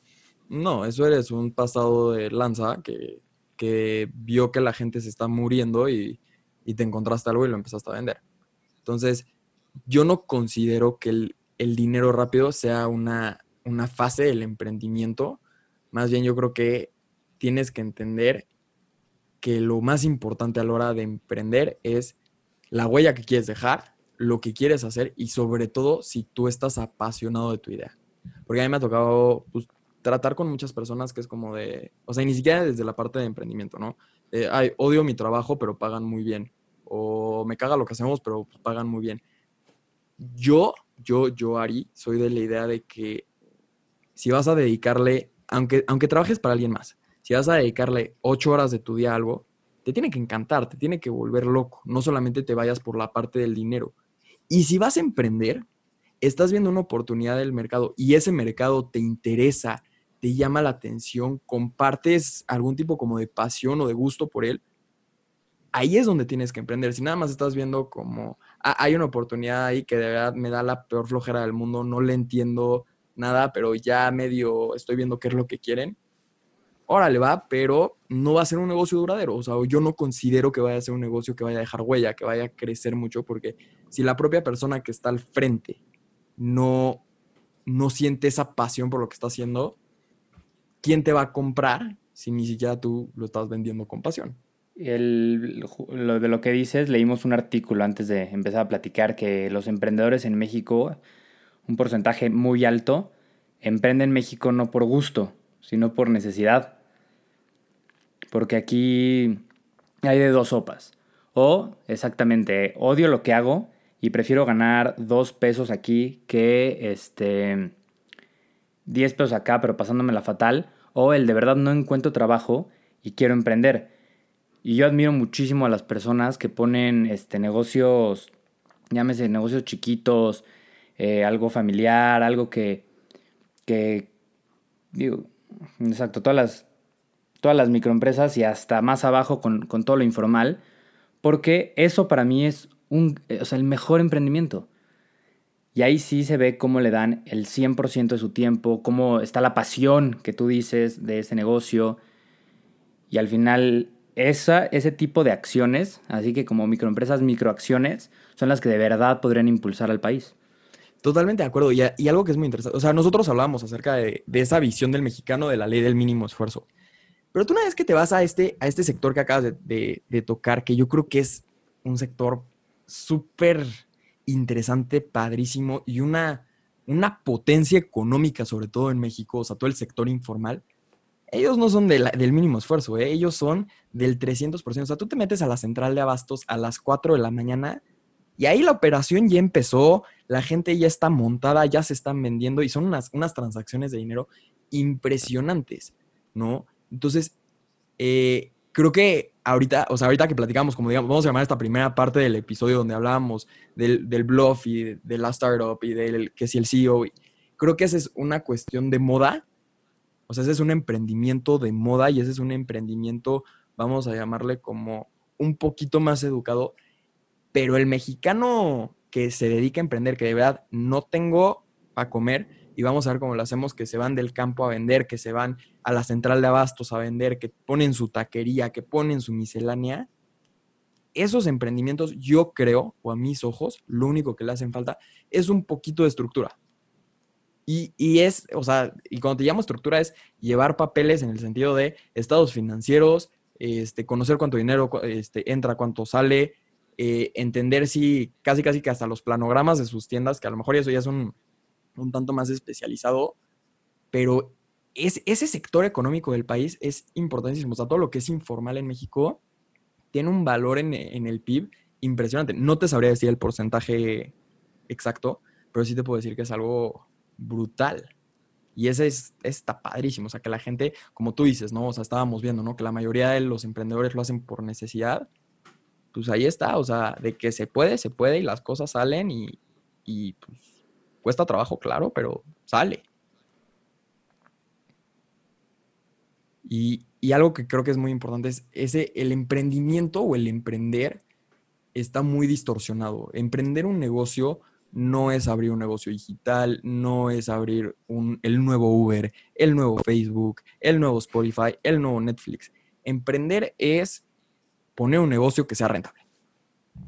no, eso eres un pasado de lanza que, que vio que la gente se está muriendo y, y te encontraste algo y lo empezaste a vender. Entonces, yo no considero que el, el dinero rápido sea una, una fase del emprendimiento. Más bien yo creo que tienes que entender que lo más importante a la hora de emprender es la huella que quieres dejar, lo que quieres hacer y sobre todo si tú estás apasionado de tu idea. Porque a mí me ha tocado pues, tratar con muchas personas que es como de, o sea, ni siquiera desde la parte de emprendimiento, ¿no? ay, odio mi trabajo, pero pagan muy bien. O me caga lo que hacemos, pero pues, pagan muy bien. Yo, yo, yo, Ari, soy de la idea de que si vas a dedicarle, aunque, aunque trabajes para alguien más, si vas a dedicarle ocho horas de tu día a algo, te tiene que encantar, te tiene que volver loco. No solamente te vayas por la parte del dinero. Y si vas a emprender, estás viendo una oportunidad del mercado y ese mercado te interesa, te llama la atención, compartes algún tipo como de pasión o de gusto por él, ahí es donde tienes que emprender. Si nada más estás viendo como, ah, hay una oportunidad ahí que de verdad me da la peor flojera del mundo, no le entiendo nada, pero ya medio estoy viendo qué es lo que quieren. Órale, va, pero no va a ser un negocio duradero. O sea, yo no considero que vaya a ser un negocio que vaya a dejar huella, que vaya a crecer mucho, porque si la propia persona que está al frente no, no siente esa pasión por lo que está haciendo, ¿quién te va a comprar si ni siquiera tú lo estás vendiendo con pasión? El, lo de lo que dices, leímos un artículo antes de empezar a platicar que los emprendedores en México, un porcentaje muy alto, emprenden México no por gusto, sino por necesidad. Porque aquí hay de dos sopas. O exactamente, odio lo que hago y prefiero ganar dos pesos aquí que este 10 pesos acá, pero pasándome la fatal. O el de verdad no encuentro trabajo y quiero emprender y yo admiro muchísimo a las personas que ponen este, negocios, llámese negocios chiquitos, eh, algo familiar, algo que, que, digo, exacto, todas las, todas las microempresas y hasta más abajo con, con todo lo informal, porque eso para mí es un, o sea, el mejor emprendimiento. Y ahí sí se ve cómo le dan el 100% de su tiempo, cómo está la pasión que tú dices de ese negocio. Y al final esa, ese tipo de acciones, así que como microempresas, microacciones, son las que de verdad podrían impulsar al país. Totalmente de acuerdo. Y, algo que es muy interesante. O sea, nosotros hablamos acerca de, esa visión del mexicano de la ley del mínimo esfuerzo. Pero tú una vez que te vas a este, a este sector que acabas de, de tocar, que yo creo que es un sector súper interesante, padrísimo y una, una potencia económica, sobre todo en México, o sea, todo el sector informal, ellos no son del mínimo esfuerzo, ¿eh? ellos son del 300%. O sea, tú te metes a la central de abastos a las 4 de la mañana y ahí la operación ya empezó, la gente ya está montada, ya se están vendiendo y son unas, unas transacciones de dinero impresionantes, ¿no? Entonces, eh, creo que ahorita, o sea, ahorita que platicamos, como digamos, vamos a llamar esta primera parte del episodio donde hablábamos del, bluff y de, la startup y del que si el CEO, creo que esa es una cuestión de moda o sea, ese es un emprendimiento de moda y ese es un emprendimiento, vamos a llamarle como un poquito más educado. Pero el mexicano que se dedica a emprender, que de verdad no tengo para comer, y vamos a ver cómo lo hacemos, que se van del campo a vender, que se van a la central de abastos a vender, que ponen su taquería, que ponen su miscelánea. Esos emprendimientos, yo creo, o a mis ojos, lo único que le hacen falta es un poquito de estructura. Y, es, o sea, y cuando te llamo estructura es llevar papeles en el sentido de estados financieros, este, conocer cuánto dinero este, entra, cuánto sale, eh, entender si casi casi que hasta los planogramas de sus tiendas, que a lo mejor eso ya es un, un tanto más especializado, pero es, ese sector económico del país es importantísimo. O sea, todo lo que es informal en México tiene un valor en, en el PIB impresionante. No te sabría decir el porcentaje exacto, pero sí te puedo decir que es algo brutal. Y ese es, está padrísimo. O sea, que la gente, como tú dices, ¿no? O sea, estábamos viendo, ¿no? Que la mayoría de los emprendedores lo hacen por necesidad. Pues ahí está. O sea, de que se puede, se puede y las cosas salen y, y pues Cuesta trabajo, claro, pero sale. Y, y algo que creo que es muy importante es ese, el emprendimiento o el emprender está muy distorsionado. Emprender un negocio no es abrir un negocio digital, no es abrir un, el nuevo Uber, el nuevo Facebook, el nuevo Spotify, el nuevo Netflix. Emprender es poner un negocio que sea rentable.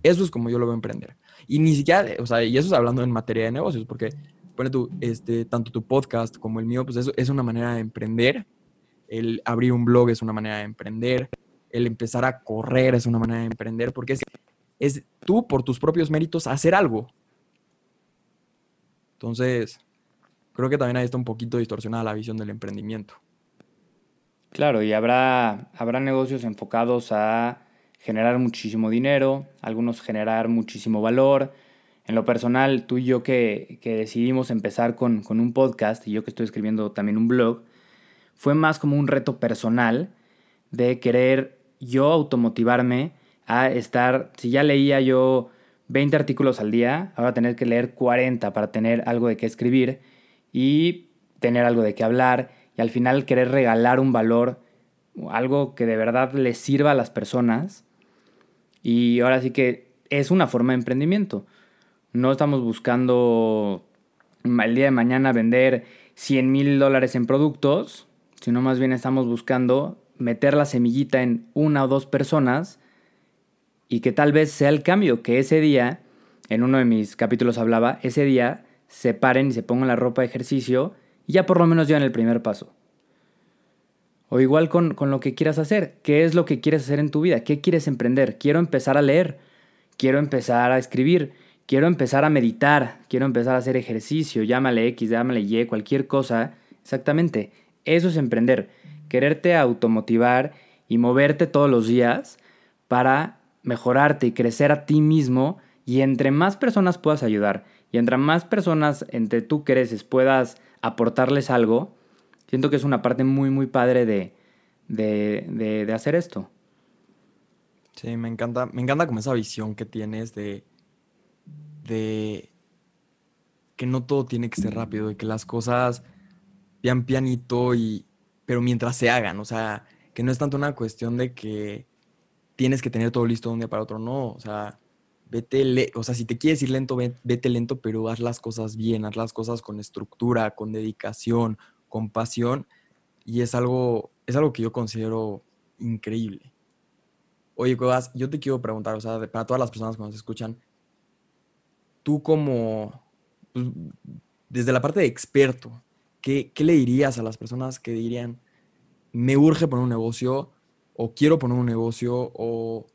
Eso es como yo lo veo emprender. Y ni siquiera, o sea, y eso es hablando en materia de negocios, porque pone tú, este, tanto tu podcast como el mío, pues eso es una manera de emprender. El abrir un blog es una manera de emprender. El empezar a correr es una manera de emprender, porque es, es tú por tus propios méritos hacer algo. Entonces, creo que también ahí está un poquito distorsionada la visión del emprendimiento. Claro, y habrá, habrá negocios enfocados a generar muchísimo dinero, algunos generar muchísimo valor. En lo personal, tú y yo que, decidimos empezar con, con, un podcast y yo que estoy escribiendo también un blog, fue más como un reto personal de querer yo automotivarme a estar, si ya leía yo 20 artículos al día, ahora tener que leer 40 para tener algo de qué escribir y tener algo de qué hablar y al final querer regalar un valor, algo que de verdad les sirva a las personas. Y ahora sí que es una forma de emprendimiento. No estamos buscando el día de mañana vender 100 mil dólares en productos, sino más bien estamos buscando meter la semillita en una o dos personas y que tal vez sea el cambio, que ese día, en uno de mis capítulos hablaba, ese día se paren y se pongan la ropa de ejercicio y ya por lo menos llevan el primer paso. O igual con, con, lo que quieras hacer. ¿Qué es lo que quieres hacer en tu vida? ¿Qué quieres emprender? Quiero empezar a leer. Quiero empezar a escribir. Quiero empezar a meditar. Quiero empezar a hacer ejercicio. Llámale X, llámale Y, cualquier cosa. Exactamente. Eso es emprender. Quererte automotivar y moverte todos los días para mejorarte y crecer a ti mismo y entre más personas puedas ayudar y entre más personas entre tú creces puedas aportarles algo, siento que es una parte muy, muy padre de, de, de, hacer esto. Sí, me encanta, me encanta como esa visión que tienes de, de que no todo tiene que ser rápido, de que las cosas pian pianito y, pero mientras se hagan, o sea, que no es tanto una cuestión de que tienes que tener todo listo de un día para otro. No, o sea, vete, o sea, si te quieres ir lento, vete lento, pero haz las cosas bien, haz las cosas con estructura, con dedicación, con pasión. Y es algo, es algo que yo considero increíble. Oye, Cuevas, yo te quiero preguntar, o sea, para todas las personas que nos escuchan, tú como, pues, desde la parte de experto, ¿qué, ¿qué le dirías a las personas que dirían, me urge poner un negocio, o quiero poner un negocio o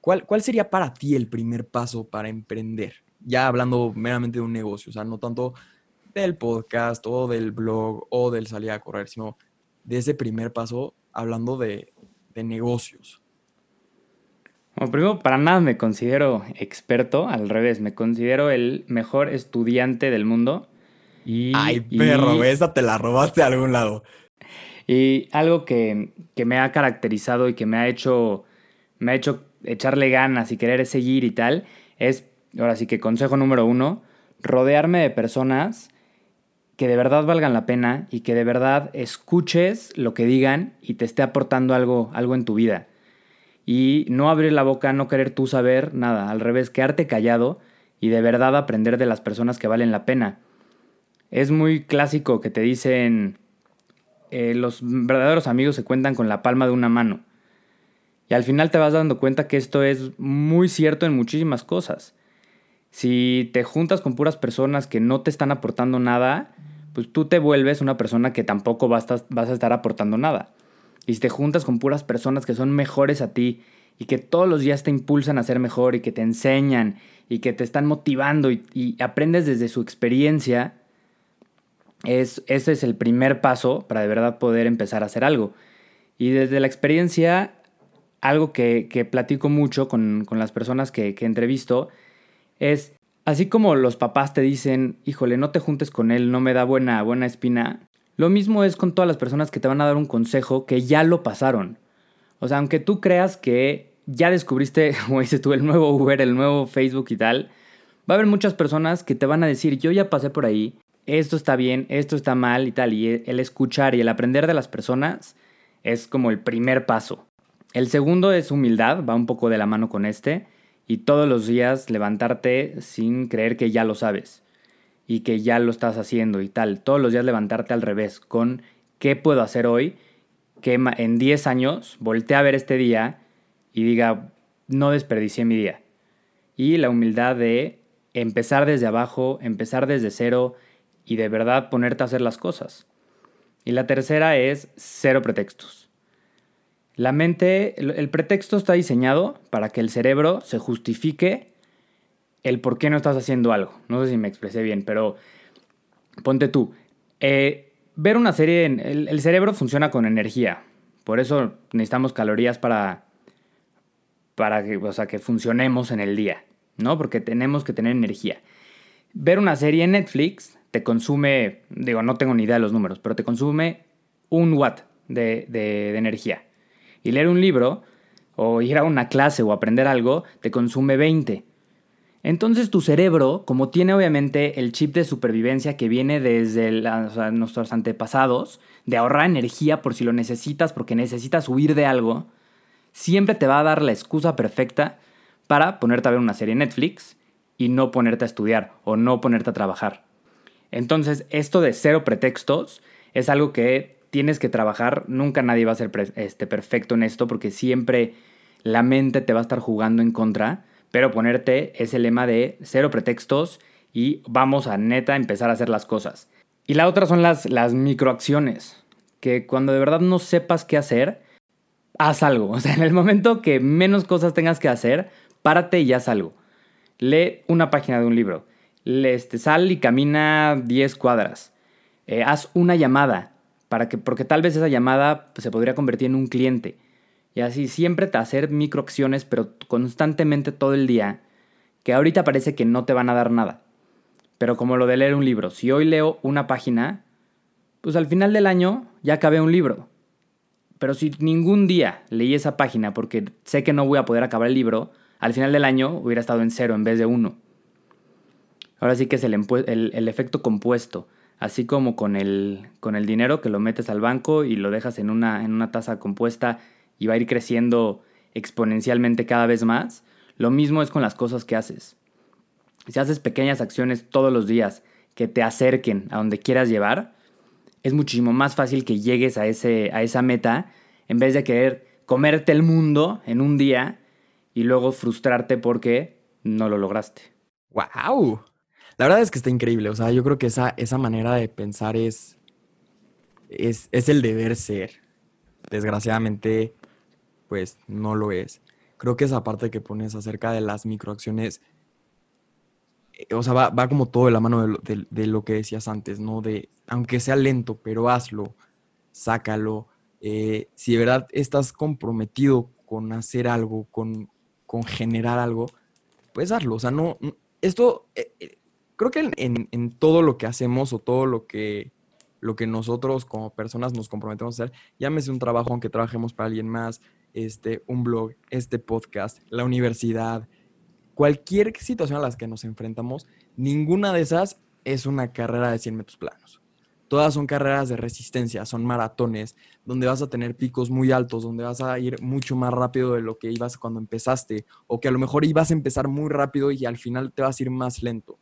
¿cuál, ¿cuál sería para ti el primer paso para emprender? Ya hablando meramente de un negocio, o sea, no tanto del podcast o del blog o del salir a correr, sino de ese primer paso hablando de, de negocios. Bueno, primero, para nada me considero experto, al revés, me considero el mejor estudiante del mundo. Y, Ay, perro, esa te la robaste a algún lado. Y algo que, me ha caracterizado y que me ha hecho, me ha hecho echarle ganas y querer seguir y tal, es, ahora sí que consejo número uno, rodearme de personas que de verdad valgan la pena y que de verdad escuches lo que digan y te esté aportando algo, algo en tu vida. Y no abrir la boca, no querer tú saber nada, al revés, quedarte callado y de verdad aprender de las personas que valen la pena. Es muy clásico que te dicen, eh, los verdaderos amigos se cuentan con la palma de una mano. Y al final te vas dando cuenta que esto es muy cierto en muchísimas cosas. Si te juntas con puras personas que no te están aportando nada, pues tú te vuelves una persona que tampoco vas a, vas a estar aportando nada. Y si te juntas con puras personas que son mejores a ti y que todos los días te impulsan a ser mejor y que te enseñan y que te están motivando y, aprendes desde su experiencia, es, ese es el primer paso para de verdad poder empezar a hacer algo. Y desde la experiencia, algo que, platico mucho con, con las personas que, que, entrevisto es, así como los papás te dicen, híjole, no te juntes con él, no me da buena, buena espina, lo mismo es con todas las personas que te van a dar un consejo que ya lo pasaron. O sea, aunque tú creas que ya descubriste, como dices tú, el nuevo Uber, el nuevo Facebook y tal, Va a haber muchas personas que te van a decir, yo ya pasé por ahí, esto está bien, esto está mal y tal. Y el escuchar y el aprender de las personas es como el primer paso. El segundo es humildad, va un poco de la mano con este. Y todos los días levantarte sin creer que ya lo sabes y que ya lo estás haciendo y tal. Todos los días levantarte al revés, con qué puedo hacer hoy, que en 10 años voltee a ver este día y diga, no desperdicié mi día. Y la humildad de empezar desde abajo, empezar desde cero y de verdad ponerte a hacer las cosas. Y la tercera es cero pretextos. La mente, el pretexto está diseñado para que el cerebro se justifique el por qué no estás haciendo algo. No sé si me expresé bien, pero ponte tú. Eh, ver una serie, el, el, cerebro funciona con energía. Por eso necesitamos calorías para, para que, o sea, que funcionemos en el día, ¿no? Porque tenemos que tener energía. Ver una serie en Netflix te consume, digo, no tengo ni idea de los números, pero te consume un watt de, de energía. Y leer un libro, o ir a una clase o aprender algo, te consume 20. Entonces tu cerebro, como tiene obviamente el chip de supervivencia que viene desde nuestros antepasados, de ahorrar energía por si lo necesitas, porque necesitas huir de algo, siempre te va a dar la excusa perfecta para ponerte a ver una serie Netflix y no ponerte a estudiar o no ponerte a trabajar. Entonces, esto de cero pretextos es algo que tienes que trabajar. Nunca nadie va a ser este, perfecto en esto porque siempre la mente te va a estar jugando en contra pero ponerte ese lema de cero pretextos y vamos a neta empezar a hacer las cosas. Y la otra son las, las microacciones, que cuando de verdad no sepas qué hacer, haz algo. O sea, en el momento que menos cosas tengas que hacer, párate y haz algo. Lee una página de un libro. Le, este, sal y camina 10 cuadras. Eh, haz una llamada, para que, porque tal vez esa llamada se podría convertir en un cliente. Y así siempre te hacer microacciones, pero constantemente todo el día, que ahorita parece que no te van a dar nada. Pero como lo de leer un libro, si hoy leo una página, pues al final del año ya acabé un libro. Pero si ningún día leí esa página porque sé que no voy a poder acabar el libro, al final del año hubiera estado en cero en vez de uno. Ahora sí que es el, el, efecto compuesto. Así como con el, con el dinero que lo metes al banco y lo dejas en una, en una tasa compuesta y va a ir creciendo exponencialmente cada vez más, lo mismo es con las cosas que haces. Si haces pequeñas acciones todos los días que te acerquen a donde quieras llevar, es muchísimo más fácil que llegues a, ese, a esa meta en vez de querer comerte el mundo en un día y luego frustrarte porque no lo lograste. ¡Wow! La verdad es que está increíble. O sea, yo creo que esa, esa manera de pensar es, es, es el deber ser. Desgraciadamente, pues no lo es. Creo que esa parte que pones acerca de las microacciones, eh, o sea, va, como todo de la mano de lo, que decías antes, ¿no? De, aunque sea lento, pero hazlo, sácalo. Eh, si de verdad estás comprometido con hacer algo, con, con generar algo, pues hazlo. O sea, no, esto, eh, creo que en, en, todo lo que hacemos o todo lo que, lo que nosotros como personas nos comprometemos a hacer, llámese un trabajo aunque trabajemos para alguien más, este, un blog, este podcast, la universidad, cualquier situación a la que nos enfrentamos, ninguna de esas es una carrera de 100 metros planos. Todas son carreras de resistencia, son maratones, donde vas a tener picos muy altos, donde vas a ir mucho más rápido de lo que ibas cuando empezaste, o que a lo mejor ibas a empezar muy rápido y al final te vas a ir más lento.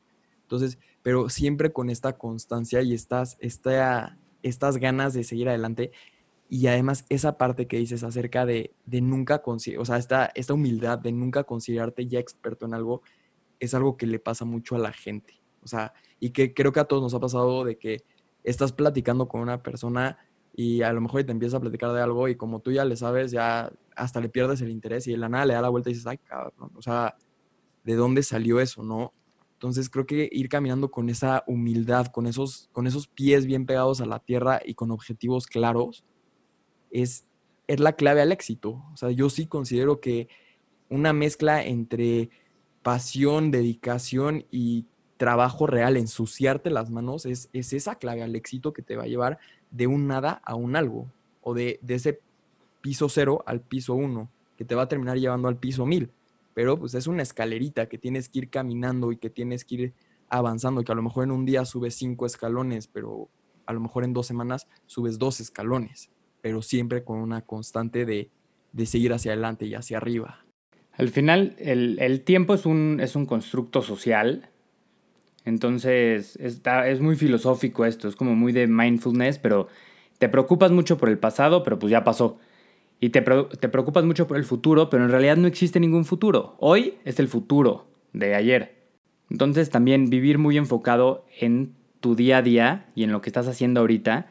Entonces, pero siempre con esta constancia y estas, esta, estas ganas de seguir adelante y además esa parte que dices acerca de, de nunca, o sea, esta, esta humildad de nunca considerarte ya experto en algo, es algo que le pasa mucho a la gente. O sea, y que creo que a todos nos ha pasado de que estás platicando con una persona y a lo mejor te empieza a platicar de algo y como tú ya le sabes, ya hasta le pierdes el interés y de la nada le da la vuelta y dices, ay, cabrón, o sea, ¿de dónde salió eso, no? Entonces creo que ir caminando con esa humildad, con esos, con esos pies bien pegados a la tierra y con objetivos claros, es, es la clave al éxito. O sea, yo sí considero que una mezcla entre pasión, dedicación y trabajo real, ensuciarte las manos, es, es, esa clave al éxito que te va a llevar de un nada a un algo, o de, ese piso cero al piso uno, que te va a terminar llevando al piso mil. Pero pues es una escalerita que tienes que ir caminando y que tienes que ir avanzando, que a lo mejor en un día subes cinco escalones, pero a lo mejor en dos semanas subes dos escalones, pero siempre con una constante de, seguir hacia adelante y hacia arriba. Al final, el, tiempo es un, es un constructo social, entonces está, es muy filosófico esto, es como muy de mindfulness, pero te preocupas mucho por el pasado, pero pues ya pasó. Y te, te preocupas mucho por el futuro, pero en realidad no existe ningún futuro. Hoy es el futuro de ayer. Entonces también vivir muy enfocado en tu día a día y en lo que estás haciendo ahorita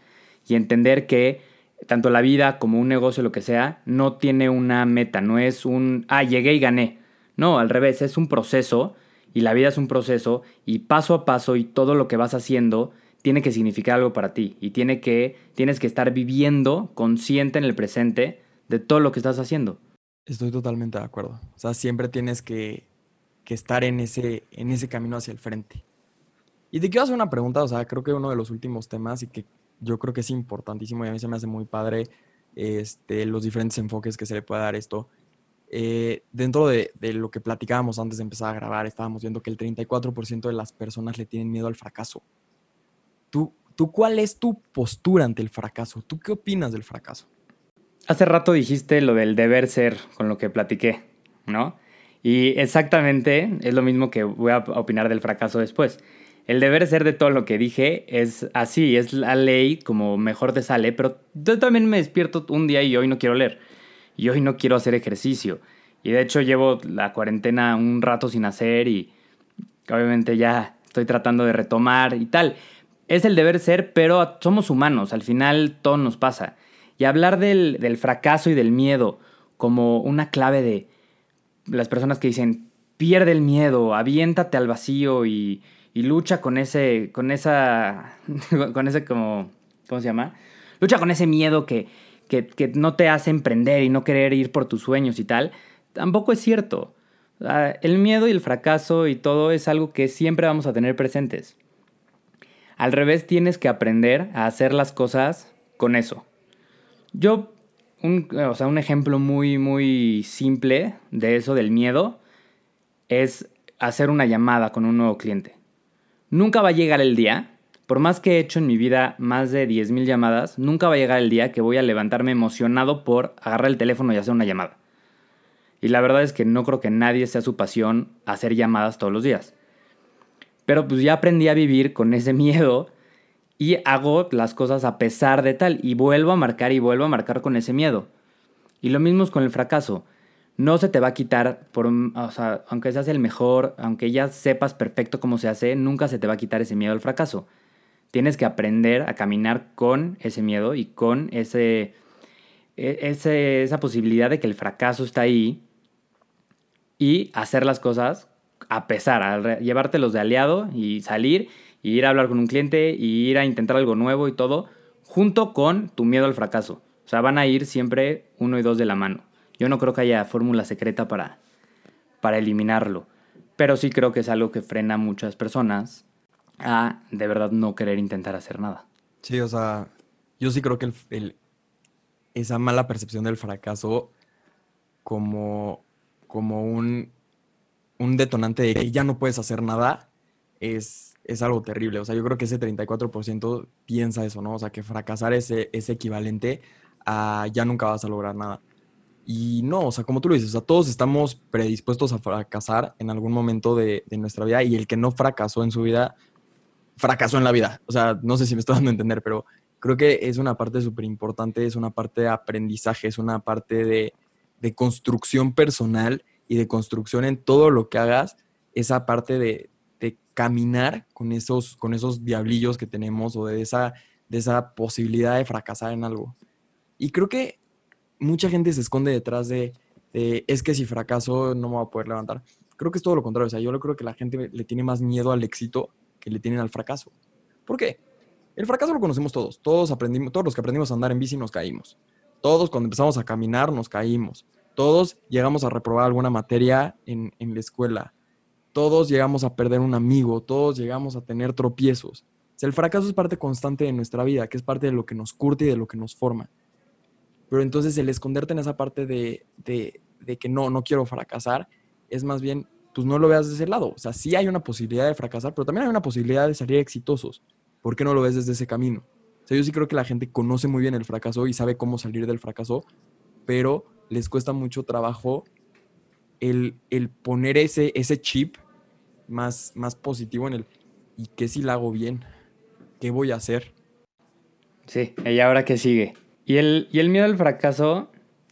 y entender que tanto la vida como un negocio, lo que sea, no tiene una meta, no es un, ah, llegué y gané. No, al revés, es un proceso y la vida es un proceso y paso a paso y todo lo que vas haciendo tiene que significar algo para ti y tiene que, tienes que estar viviendo consciente en el presente de todo lo que estás haciendo. Estoy totalmente de acuerdo. O sea, siempre tienes que, estar en ese, en ese camino hacia el frente. Y te quiero hacer una pregunta, o sea, creo que uno de los últimos temas y que yo creo que es importantísimo y a mí se me hace muy padre este, los diferentes enfoques que se le puede dar esto. Eh, dentro de, de, lo que platicábamos antes de empezar a grabar, estábamos viendo que el 34% de las personas le tienen miedo al fracaso. ¿Tú, ¿Tú cuál es tu postura ante el fracaso? ¿Tú qué opinas del fracaso? Hace rato dijiste lo del deber ser con lo que platiqué, ¿no? Y exactamente es lo mismo que voy a opinar del fracaso después. El deber ser de todo lo que dije es así, es la ley como mejor te sale, pero yo también me despierto un día y hoy no quiero leer. Y hoy no quiero hacer ejercicio. Y de hecho llevo la cuarentena un rato sin hacer y obviamente ya estoy tratando de retomar y tal. Es el deber ser, pero somos humanos, al final todo nos pasa. Y hablar del, fracaso y del miedo como una clave de las personas que dicen, pierde el miedo, aviéntate al vacío y, lucha con ese, con esa, con ese como, ¿cómo se llama? Lucha con ese miedo que, que, que, no te hace emprender y no querer ir por tus sueños y tal, tampoco es cierto. El miedo y el fracaso y todo es algo que siempre vamos a tener presentes. Al revés, tienes que aprender a hacer las cosas con eso. Yo, un, o sea, un ejemplo muy, muy simple de eso, del miedo, es hacer una llamada con un nuevo cliente. Nunca va a llegar el día, por más que he hecho en mi vida más de 10.000 llamadas, nunca va a llegar el día que voy a levantarme emocionado por agarrar el teléfono y hacer una llamada. Y la verdad es que no creo que nadie sea su pasión hacer llamadas todos los días. Pero pues ya aprendí a vivir con ese miedo y hago las cosas a pesar de tal y vuelvo a marcar y vuelvo a marcar con ese miedo. Y lo mismo es con el fracaso. No se te va a quitar, por, o sea, aunque seas el mejor, aunque ya sepas perfecto cómo se hace, nunca se te va a quitar ese miedo al fracaso. Tienes que aprender a caminar con ese miedo y con ese, e, esa posibilidad de que el fracaso está ahí y hacer las cosas a pesar, a llevártelos de aliado y salir y ir a hablar con un cliente y ir a intentar algo nuevo y todo, junto con tu miedo al fracaso. O sea, van a ir siempre uno y dos de la mano. Yo no creo que haya fórmula secreta para, para eliminarlo, pero sí creo que es algo que frena a muchas personas a de verdad no querer intentar hacer nada. Sí, o sea, yo sí creo que el, esa mala percepción del fracaso como, como un, un detonante de que ya no puedes hacer nada es es algo terrible. O sea, yo creo que ese 34% piensa eso, ¿no? O sea, que fracasar es, es equivalente a ya nunca vas a lograr nada. Y no, o sea, como tú lo dices, o sea, todos estamos predispuestos a fracasar en algún momento de, de nuestra vida y el que no fracasó en su vida, fracasó en la vida. O sea, no sé si me estoy dando a entender, pero creo que es una parte súper importante, es una parte de aprendizaje, es una parte de, de construcción personal y de construcción en todo lo que hagas, esa parte de, caminar con esos, con esos diablillos que tenemos o de esa, de esa posibilidad de fracasar en algo. Y creo que mucha gente se esconde detrás de, es que si fracaso no me voy a poder levantar. Creo que es todo lo contrario. O sea, yo creo que la gente le tiene más miedo al éxito que le tienen al fracaso. ¿Por qué? El fracaso lo conocemos todos. Todos aprendimos, todos los que aprendimos a andar en bici nos caímos. Todos cuando empezamos a caminar nos caímos. Todos llegamos a reprobar alguna materia en, en la escuela todos llegamos a perder un amigo, todos llegamos a tener tropiezos. el fracaso es parte constante de nuestra vida, que es parte de lo que nos curte y de lo que nos forma. Pero entonces el esconderte en esa parte de, de, que no, no quiero fracasar, es más bien, pues no lo veas de ese lado. O sea, sí hay una posibilidad de fracasar, pero también hay una posibilidad de salir exitosos. ¿Por qué no lo ves desde ese camino? O sea, yo sí creo que la gente conoce muy bien el fracaso y sabe cómo salir del fracaso, pero les cuesta mucho trabajo el, el poner ese, ese chip más, más positivo en el, ¿y qué si la hago bien? ¿Qué voy a hacer? Sí, ¿y ahora qué sigue? Y el, y el miedo al fracaso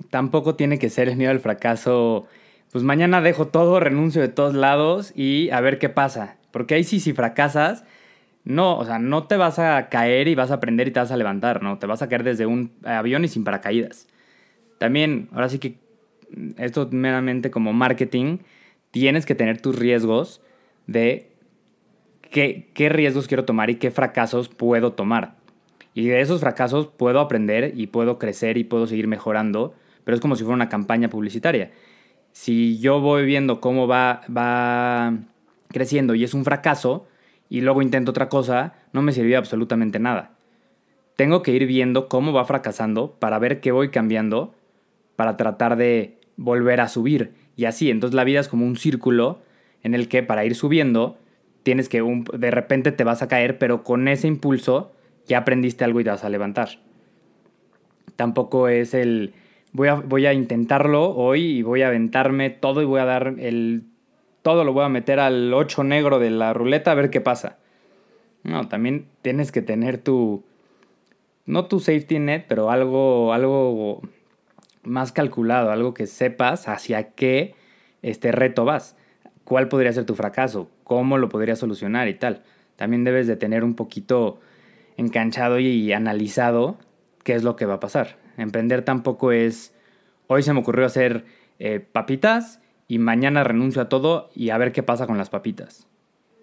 tampoco tiene que ser el miedo al fracaso, pues mañana dejo todo, renuncio de todos lados y a ver qué pasa. Porque ahí sí, si fracasas, no, o sea, no te vas a caer y vas a aprender y te vas a levantar, no, te vas a caer desde un avión y sin paracaídas. También, ahora sí que esto meramente como marketing, tienes que tener tus riesgos de qué, qué riesgos quiero tomar y qué fracasos puedo tomar. Y de esos fracasos puedo aprender y puedo crecer y puedo seguir mejorando, pero es como si fuera una campaña publicitaria. Si yo voy viendo cómo va, va creciendo y es un fracaso y luego intento otra cosa, no me sirvió absolutamente nada. Tengo que ir viendo cómo va fracasando para ver qué voy cambiando para tratar de volver a subir. Y así, entonces la vida es como un círculo en el que para ir subiendo tienes que de repente te vas a caer, pero con ese impulso ya aprendiste algo y te vas a levantar. Tampoco es el voy a, voy a intentarlo hoy y voy a aventarme todo y voy a dar el todo lo voy a meter al 8 negro de la ruleta a ver qué pasa. No, también tienes que tener tu no tu safety net, pero algo algo más calculado, algo que sepas hacia qué este reto vas. ¿Cuál podría ser tu fracaso? ¿Cómo lo podrías solucionar y tal? También debes de tener un poquito enganchado y analizado qué es lo que va a pasar. Emprender tampoco es, hoy se me ocurrió hacer eh, papitas y mañana renuncio a todo y a ver qué pasa con las papitas.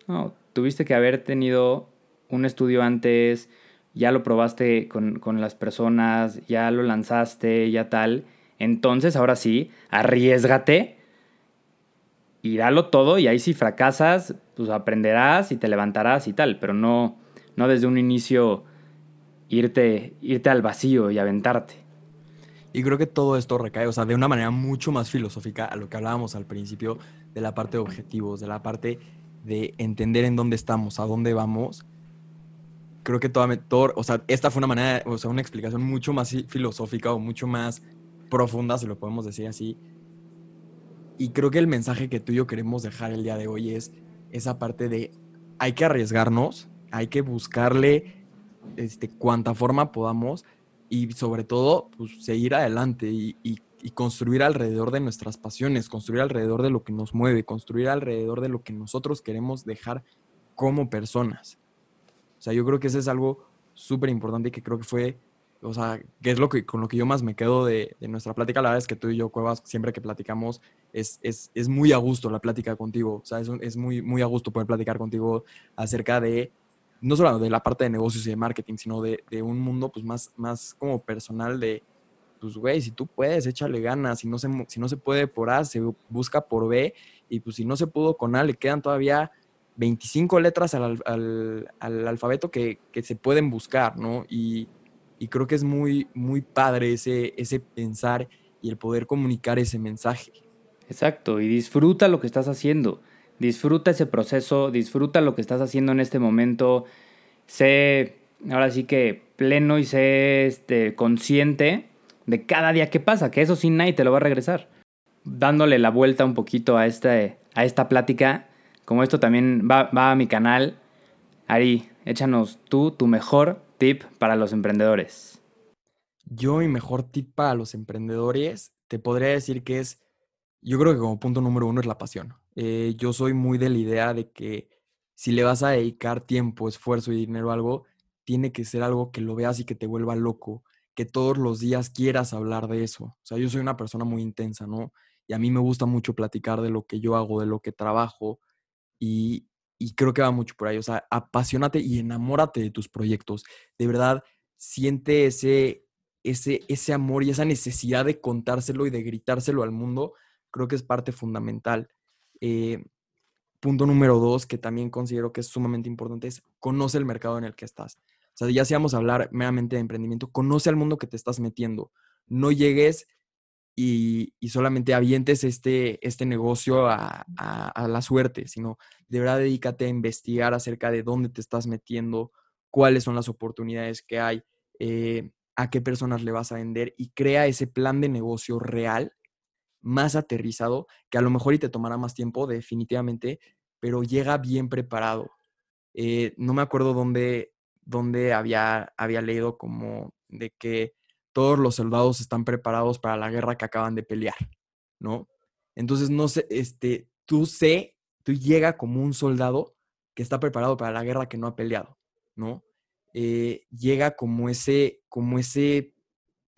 No, tuviste que haber tenido un estudio antes, ya lo probaste con, con las personas, ya lo lanzaste, ya tal. Entonces, ahora sí, arriesgate y todo y ahí si fracasas, pues aprenderás y te levantarás y tal, pero no no desde un inicio irte, irte al vacío y aventarte. Y creo que todo esto recae, o sea, de una manera mucho más filosófica a lo que hablábamos al principio de la parte de objetivos, de la parte de entender en dónde estamos, a dónde vamos. Creo que toda, todo, o sea, esta fue una manera, o sea, una explicación mucho más filosófica o mucho más profunda, si lo podemos decir así. Y creo que el mensaje que tú y yo queremos dejar el día de hoy es esa parte de hay que arriesgarnos, hay que buscarle este, cuanta forma podamos y sobre todo pues, seguir adelante y, construir alrededor de nuestras pasiones, construir alrededor de lo que nos mueve, construir alrededor de lo que nosotros queremos dejar como personas. O sea, yo creo que eso es algo súper importante y que creo que fue, o sea, que es lo que, con lo que yo más me quedo de, nuestra plática. La verdad es que tú y yo, Cuevas, siempre que platicamos, es, es, es muy a gusto la plática contigo. O sea, es, es muy, muy a gusto poder platicar contigo acerca de no solo de la parte de negocios y de marketing, sino de, un mundo pues más, más como personal de, pues güey, si tú puedes, échale ganas, si no se, si no se puede por A, se busca por B, y pues si no se pudo con A, le quedan todavía 25 letras al, alfabeto que, se pueden buscar, ¿no? Y, creo que es muy, muy padre ese, ese pensar y el poder comunicar ese mensaje. Exacto, y disfruta lo que estás haciendo. Disfruta ese proceso, disfruta lo que estás haciendo en este momento. Sé, ahora sí que pleno y sé este, consciente de cada día que pasa, que eso sin nadie te lo va a regresar. Dándole la vuelta un poquito a, este, a esta plática, como esto también va, va a mi canal, Ari, échanos tú tu mejor tip para los emprendedores. Yo mi mejor tip para los emprendedores te podría decir que es, yo creo que como punto número uno es la pasión. Eh, yo soy muy de la idea de que si le vas a dedicar tiempo, esfuerzo y dinero a algo, tiene que ser algo que lo veas y que te vuelva loco, que todos los días quieras hablar de eso. O sea, yo soy una persona muy intensa, ¿no? Y a mí me gusta mucho platicar de lo que yo hago, de lo que trabajo y, y creo que va mucho por ahí. O sea, apasionate y enamórate de tus proyectos. De verdad, siente ese, ese, ese amor y esa necesidad de contárselo y de gritárselo al mundo. Creo que es parte fundamental. Eh, punto número dos, que también considero que es sumamente importante, es conoce el mercado en el que estás. O sea, ya si vamos a hablar meramente de emprendimiento, conoce al mundo que te estás metiendo. No llegues y, solamente avientes este, este negocio a, la suerte, sino de verdad dedícate a investigar acerca de dónde te estás metiendo, cuáles son las oportunidades que hay, eh, a qué personas le vas a vender y crea ese plan de negocio real, más aterrizado, que a lo mejor y te tomará más tiempo, definitivamente, pero llega bien preparado. Eh, no me acuerdo dónde, dónde había, había leído como de que todos los soldados están preparados para la guerra que acaban de pelear, ¿no? Entonces, no sé, este, tú sé, tú llega como un soldado que está preparado para la guerra que no ha peleado, ¿no? Eh, llega como ese, como ese,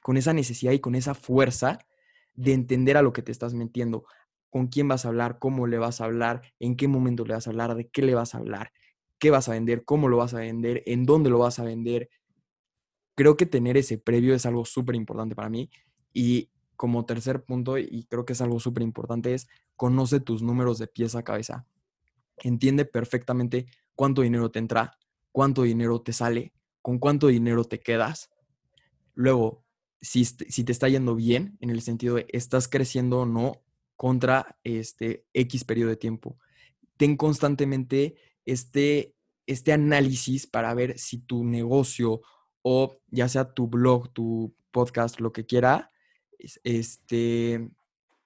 con esa necesidad y con esa fuerza de entender a lo que te estás metiendo, con quién vas a hablar, cómo le vas a hablar, en qué momento le vas a hablar, de qué le vas a hablar, qué vas a vender, cómo lo vas a vender, en dónde lo vas a vender, creo que tener ese previo es algo súper importante para mí. Y como tercer punto, y creo que es algo súper importante, es conoce tus números de pieza a cabeza. Entiende perfectamente cuánto dinero te entra, cuánto dinero te sale, con cuánto dinero te quedas. Luego, si, si te está yendo bien, en el sentido de estás creciendo o no contra este X periodo de tiempo. Ten constantemente este, este análisis para ver si tu negocio o ya sea tu blog, tu podcast, lo que quiera, este,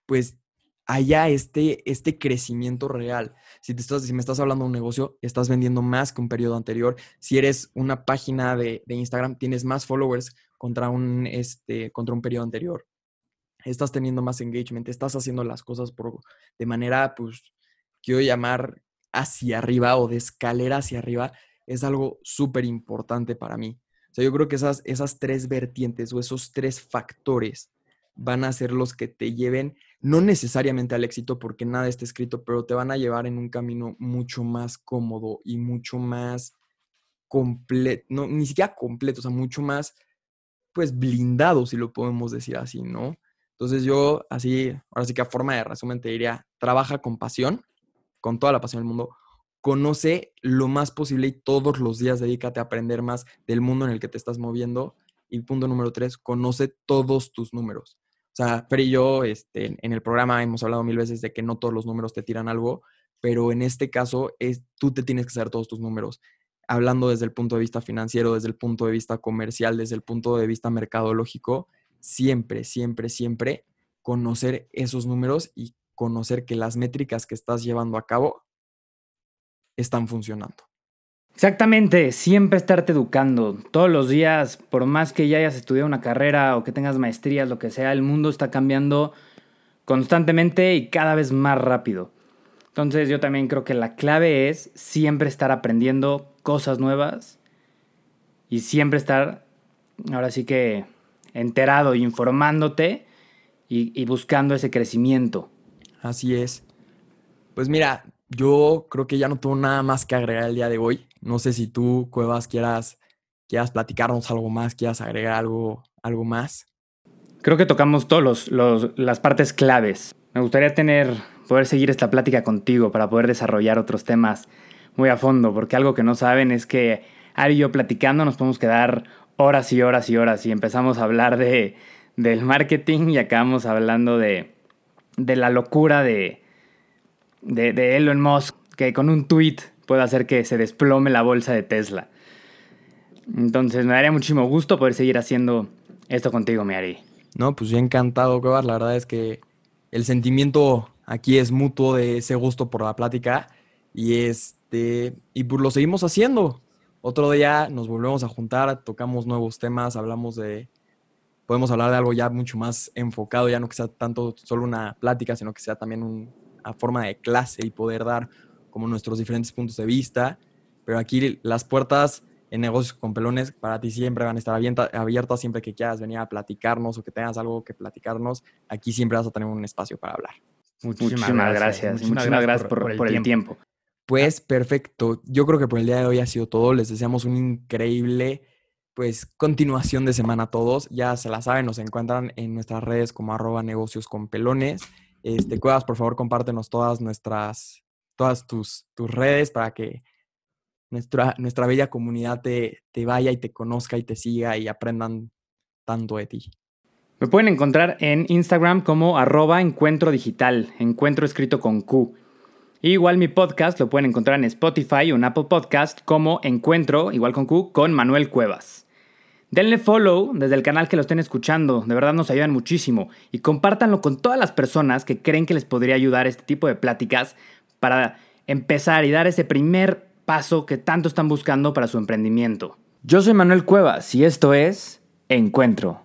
pues haya este, este crecimiento real. Si, te estás, si me estás hablando de un negocio, estás vendiendo más que un periodo anterior. Si eres una página de, Instagram, tienes más followers contra un, este, contra un periodo anterior. Estás teniendo más engagement, estás haciendo las cosas por, de manera, pues, quiero llamar hacia arriba o de escalera hacia arriba. Es algo súper importante para mí. O sea, yo creo que esas, esas tres vertientes o esos tres factores van a ser los que te lleven, no necesariamente al éxito porque nada está escrito, pero te van a llevar en un camino mucho más cómodo y mucho más completo, no, ni siquiera completo, o sea, mucho más, pues, blindado, si lo podemos decir así, ¿no? Entonces yo, así, ahora sí que a forma de resumen te diría, trabaja con pasión, con toda la pasión del mundo, conoce lo más posible y todos los días dedícate a aprender más del mundo en el que te estás moviendo. Y punto número tres, conoce todos tus números. O sea, Fer y yo este, en el programa hemos hablado mil veces de que no todos los números te tiran algo, pero en este caso es, tú te tienes que saber todos tus números. Hablando desde el punto de vista financiero, desde el punto de vista comercial, desde el punto de vista mercadológico, siempre, siempre, siempre conocer esos números y conocer que las métricas que estás llevando a cabo están funcionando. Exactamente, siempre estarte educando. Todos los días, por más que ya hayas estudiado una carrera o que tengas maestrías, lo que sea, el mundo está cambiando constantemente y cada vez más rápido. Entonces yo también creo que la clave es siempre estar aprendiendo cosas nuevas y siempre estar, ahora sí que, enterado, informándote y, y buscando ese crecimiento. Así es. Pues mira, yo creo que ya no tengo nada más que agregar el día de hoy. No sé si tú, Cuevas, quieras, quieras platicarnos algo más, quieras agregar algo, algo más. Creo que tocamos todas los, las partes claves. Me gustaría tener, poder seguir esta plática contigo para poder desarrollar otros temas muy a fondo, porque algo que no saben es que Ari y yo platicando nos podemos quedar horas y horas y horas y empezamos a hablar de, del marketing y acabamos hablando de, de la locura de, de, Elon Musk, que con un tweet puede hacer que se desplome la bolsa de Tesla. Entonces me daría muchísimo gusto poder seguir haciendo esto contigo, mi Ari. No, pues yo encantado, Cobar. La verdad es que el sentimiento aquí es mutuo de ese gusto por la plática. Y este, y pues lo seguimos haciendo. Otro día nos volvemos a juntar, tocamos nuevos temas, hablamos de. Podemos hablar de algo ya mucho más enfocado, ya no que sea tanto solo una plática, sino que sea también un, a forma de clase y poder dar como nuestros diferentes puntos de vista. Pero aquí las puertas en negocios con pelones para ti siempre van a estar abiertas, siempre que quieras venir a platicarnos o que tengas algo que platicarnos. Aquí siempre vas a tener un espacio para hablar. Muchísimas, gracias. Muchísimas, gracias, por, el, tiempo. Pues perfecto. Yo creo que por el día de hoy ha sido todo. Les deseamos un increíble pues continuación de semana a todos. Ya se la saben, nos encuentran en nuestras redes como arroba negocios con pelones. Este, Cuevas, por favor, compártenos todas nuestras, todas tus, tus redes para que nuestra, nuestra bella comunidad te, te vaya y te conozca y te siga y aprendan tanto de ti. Me pueden encontrar en Instagram como arroba encuentro digital, encuentro escrito con Q. igual mi podcast lo pueden encontrar en Spotify o en Apple Podcast como Encuentro, igual con Q, con Manuel Cuevas. Denle follow desde el canal que lo estén escuchando, de verdad nos ayudan muchísimo. Y compártanlo con todas las personas que creen que les podría ayudar este tipo de pláticas para empezar y dar ese primer paso que tanto están buscando para su emprendimiento. Yo soy Manuel Cuevas y esto es Encuentro.